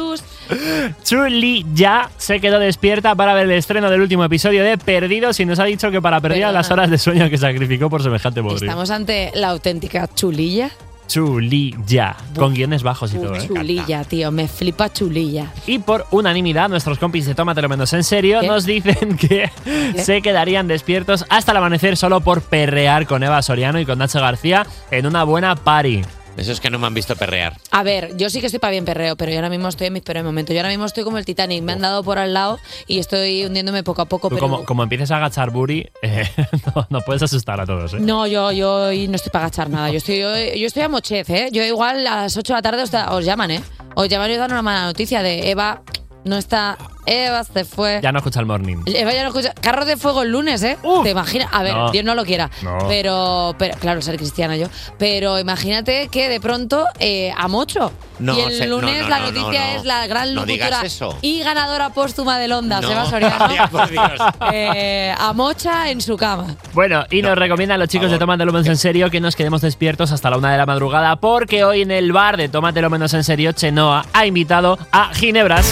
Chuli ya se quedó despierta para ver el estreno del último episodio de Perdidos y nos ha dicho que para Perdona. las horas de sueño que sacrificó por semejante bodrio. Estamos ante la auténtica chulilla. Chulilla, con guiones bajos y todo, ¿eh? Chulilla, tío, me flipa chulilla. Y por unanimidad, nuestros compis de Tómatelo Menos en Serio ¿Qué? nos dicen que se quedarían despiertos hasta el amanecer solo por perrear con Eva Soriano y con Nacho García en una buena party. Eso es que no me han visto perrear. A ver, yo sí que estoy para bien perreo, pero yo ahora mismo estoy en mis peores momentos. Yo ahora mismo estoy como el Titanic, me han dado por al lado y estoy hundiéndome poco a poco, Tú pero... como, como empieces a agachar booty, eh, no, no puedes asustar a todos, ¿eh? No, yo, yo hoy no estoy para agachar nada. Yo estoy, yo, yo estoy a mochez, ¿eh? Yo igual a las 8 de la tarde os, da- os llaman, ¿eh? Os llaman y os dan una mala noticia de Eva no está... Eva se fue. Ya no escucha el morning. Eva ya no escucha. Carro de fuego el lunes, ¿eh? ¿Te imaginas? A ver, No. Dios no lo quiera. No. Pero, pero, claro, ser cristiana yo. Pero imagínate que de pronto eh, a Mocho. No, y el se- lunes no, la no, noticia no, no. es la gran locutora y ganadora póstuma del Ondas, No. Eva Soriano. Ya, por Dios. Eh, a Mocha en su cama. Bueno, y nos recomiendan los chicos de Tómatelo Menos en Serio que nos quedemos despiertos hasta la una de la madrugada porque hoy en el bar de Tómatelo Menos en Serio, Chenoa ha invitado a Ginebras.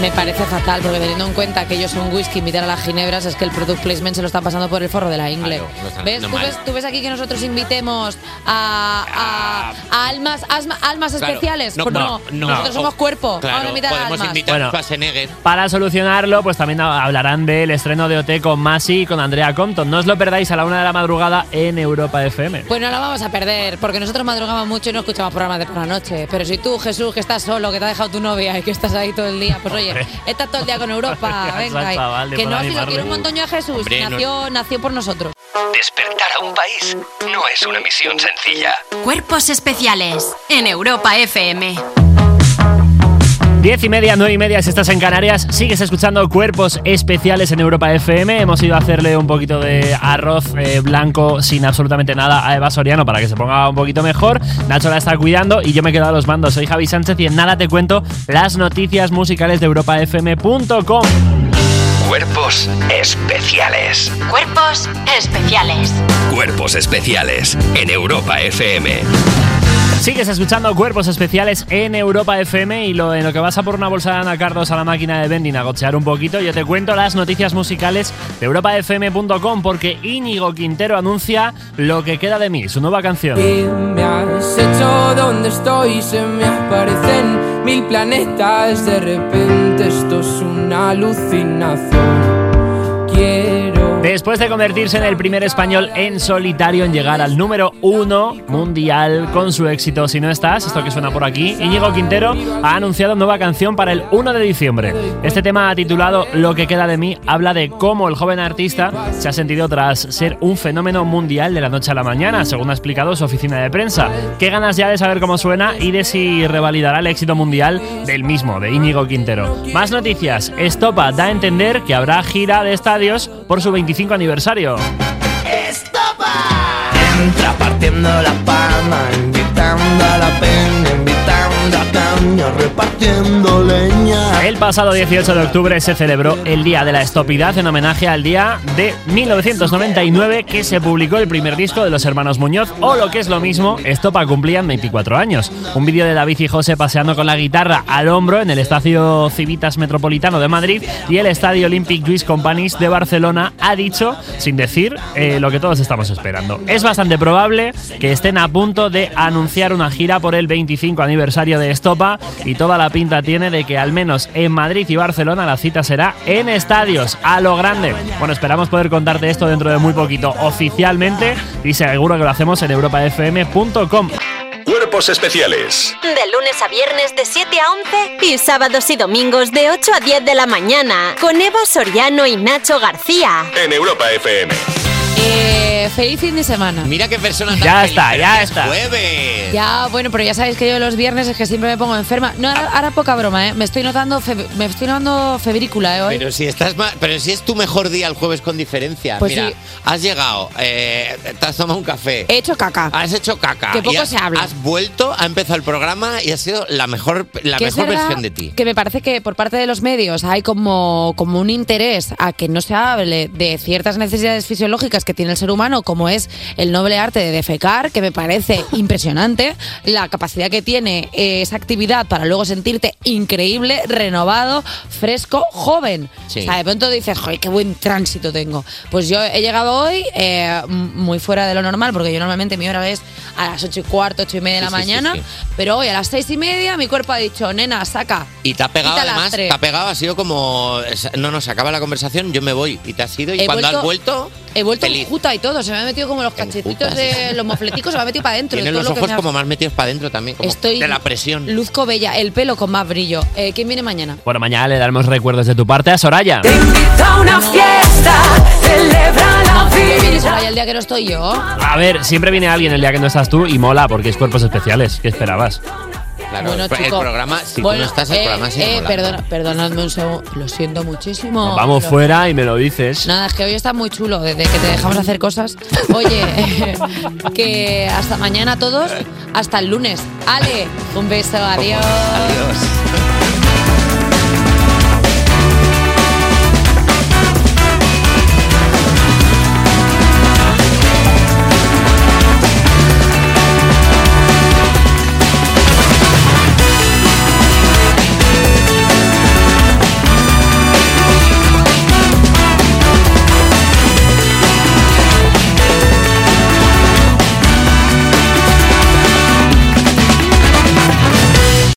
Me, parece fatal, porque teniendo en cuenta que ellos son whisky, invitar a las ginebras, es que el product placement se lo están pasando por el forro de la ingle. Claro, lo están ¿Ves? ¿Tú, ves, tú ves aquí que nosotros invitemos a, a- a almas, asma- almas Claro, especiales? no, pues no, no, no. nosotros somos cuerpo. Claro, Vamos a invitar a podemos almas. invitar Bueno. a Schwarzenegger. Para solucionarlo, pues también hablarán del estreno de OT con Masi y con Andrea Compton. No os lo perdáis a la una de la madrugada en Europa FM. Pues no la vamos a perder, porque nosotros madrugamos mucho y no escuchamos programas de por la noche. Pero si tú, Jesús, que estás solo, que te ha dejado tu novia y que estás ahí todo el día, pues oye, Estás todo el día con Europa, venga. que no, si lo quiero un montón yo a Jesús, Hombre, no- nació, nació por nosotros. Despertar a un país no es una misión sencilla. Cuerpos especiales en Europa FM. Diez y media, nueve y media si estás en Canarias, sigues escuchando Cuerpos Especiales en Europa FM. Hemos ido a hacerle un poquito de arroz eh, blanco sin absolutamente nada a Eva Soriano para que se ponga un poquito mejor. Nacho la está cuidando y yo me he quedado a los mandos. Soy Javi Sánchez y en nada te cuento las noticias musicales de europafm.com. Cuerpos especiales. Cuerpos especiales. Cuerpos especiales en Europa FM. Sigues escuchando Cuerpos Especiales en Europa FM y lo, en lo que vas a por una bolsa de anacardos a la máquina de vending a gochear un poquito, yo te cuento las noticias musicales de europafm.com porque Íñigo Quintero anuncia Lo que queda de mí, su nueva canción. ¿Qué me has hecho donde estoy? Se me aparecen mil planetas. De repente esto es una alucinación. Después de convertirse en el primer español en solitario en llegar al número uno mundial con su éxito Si no estás, esto que suena por aquí, Íñigo Quintero ha anunciado nueva canción para el 1 de diciembre. Este tema titulado Lo que queda de mí habla de cómo el joven artista se ha sentido tras ser un fenómeno mundial de la noche a la mañana, según ha explicado su oficina de prensa. Qué ganas ya de saber cómo suena y de si revalidará el éxito mundial del mismo, de Íñigo Quintero. Más noticias. Estopa da a entender que habrá gira de estadios por su 25 aniversario. Entra partiendo la palma, invitando a la peña, El pasado 18 de octubre se celebró el Día de la Estopidad en homenaje al día de 1999 que se publicó el primer disco de los hermanos Muñoz o lo que es lo mismo, Estopa cumplían 24 años. Un vídeo de David y José paseando con la guitarra al hombro en el Estadio Civitas Metropolitano de Madrid y el Estadio Olympic Luis Companys de Barcelona ha dicho, sin decir, eh, lo que todos estamos esperando. Es bastante probable que estén a punto de anunciar una gira por el 25 aniversario de Estopa y toda la pinta tiene de que al menos en Madrid y Barcelona la cita será en estadios, a lo grande. Bueno, esperamos poder contarte esto dentro de muy poquito oficialmente y seguro que lo hacemos en europafm.com. Cuerpos especiales De lunes a viernes de 7 a 11 y sábados y domingos de 8 a 10 de la mañana con Eva Soriano y Nacho García. en Europa FM. Eh, feliz fin de semana. Mira qué persona tan Ya feliz, está, ya es está. jueves. Ya, bueno, pero ya sabéis que yo los viernes es que siempre me pongo enferma. No, ahora, ahora poca broma, ¿eh? Me estoy notando, me estoy notando febrícula, ¿eh? Hoy. Pero si estás ma- pero si es tu mejor día el jueves con diferencia. Pues Mira, sí. has llegado, eh, te has tomado un café. He hecho caca. Has hecho caca. Que poco y has, se habla. Has vuelto, ha empezado el programa y ha sido la mejor, la Que es mejor verdad versión de ti. Que me parece que por parte de los medios hay como, como un interés a que no se hable de ciertas necesidades fisiológicas que tiene el ser humano, como es el noble arte de defecar, que me parece impresionante, la capacidad que tiene eh, esa actividad para luego sentirte increíble, renovado, fresco, joven. Sí. O sea, de pronto dices, joder, qué buen tránsito tengo. Pues yo he llegado hoy eh, muy fuera de lo normal, porque yo normalmente mi hora es a las ocho y cuarto, ocho y media de la sí, mañana, sí. pero hoy a las seis y media mi cuerpo ha dicho, nena, saca. Y te ha pegado, además, te ha pegado, ha sido como. No, no, se acaba la conversación, yo me voy. Y te has ido. Y He cuando has vuelto- vuelto, He vuelto Feliz. Y todo, se me ha metido como los cachetitos de los mofleticos, se me ha metido para adentro. todo los ojos como más metidos para adentro también. Como Estoy- de la presión. Luzco bella, el pelo con más brillo. Eh, ¿Quién viene mañana? Bueno, mañana le daremos recuerdos de tu parte a Soraya. a una fiesta, celebra la ¿Qué viene Soraya el día que no estoy yo? A ver, siempre viene alguien el día que no estás tú y mola porque es cuerpos especiales. ¿Qué esperabas? Claro, Bueno, el, programa, si bueno, tú no estás, el eh, programa sigue eh, perdona, perdonadme un segundo, lo siento muchísimo. Nos vamos pero- fuera y me lo dices. Nada, es que hoy está muy chulo, desde que te dejamos hacer cosas. Oye, que hasta mañana todos, hasta el lunes. Ale, un beso, adiós. Adiós.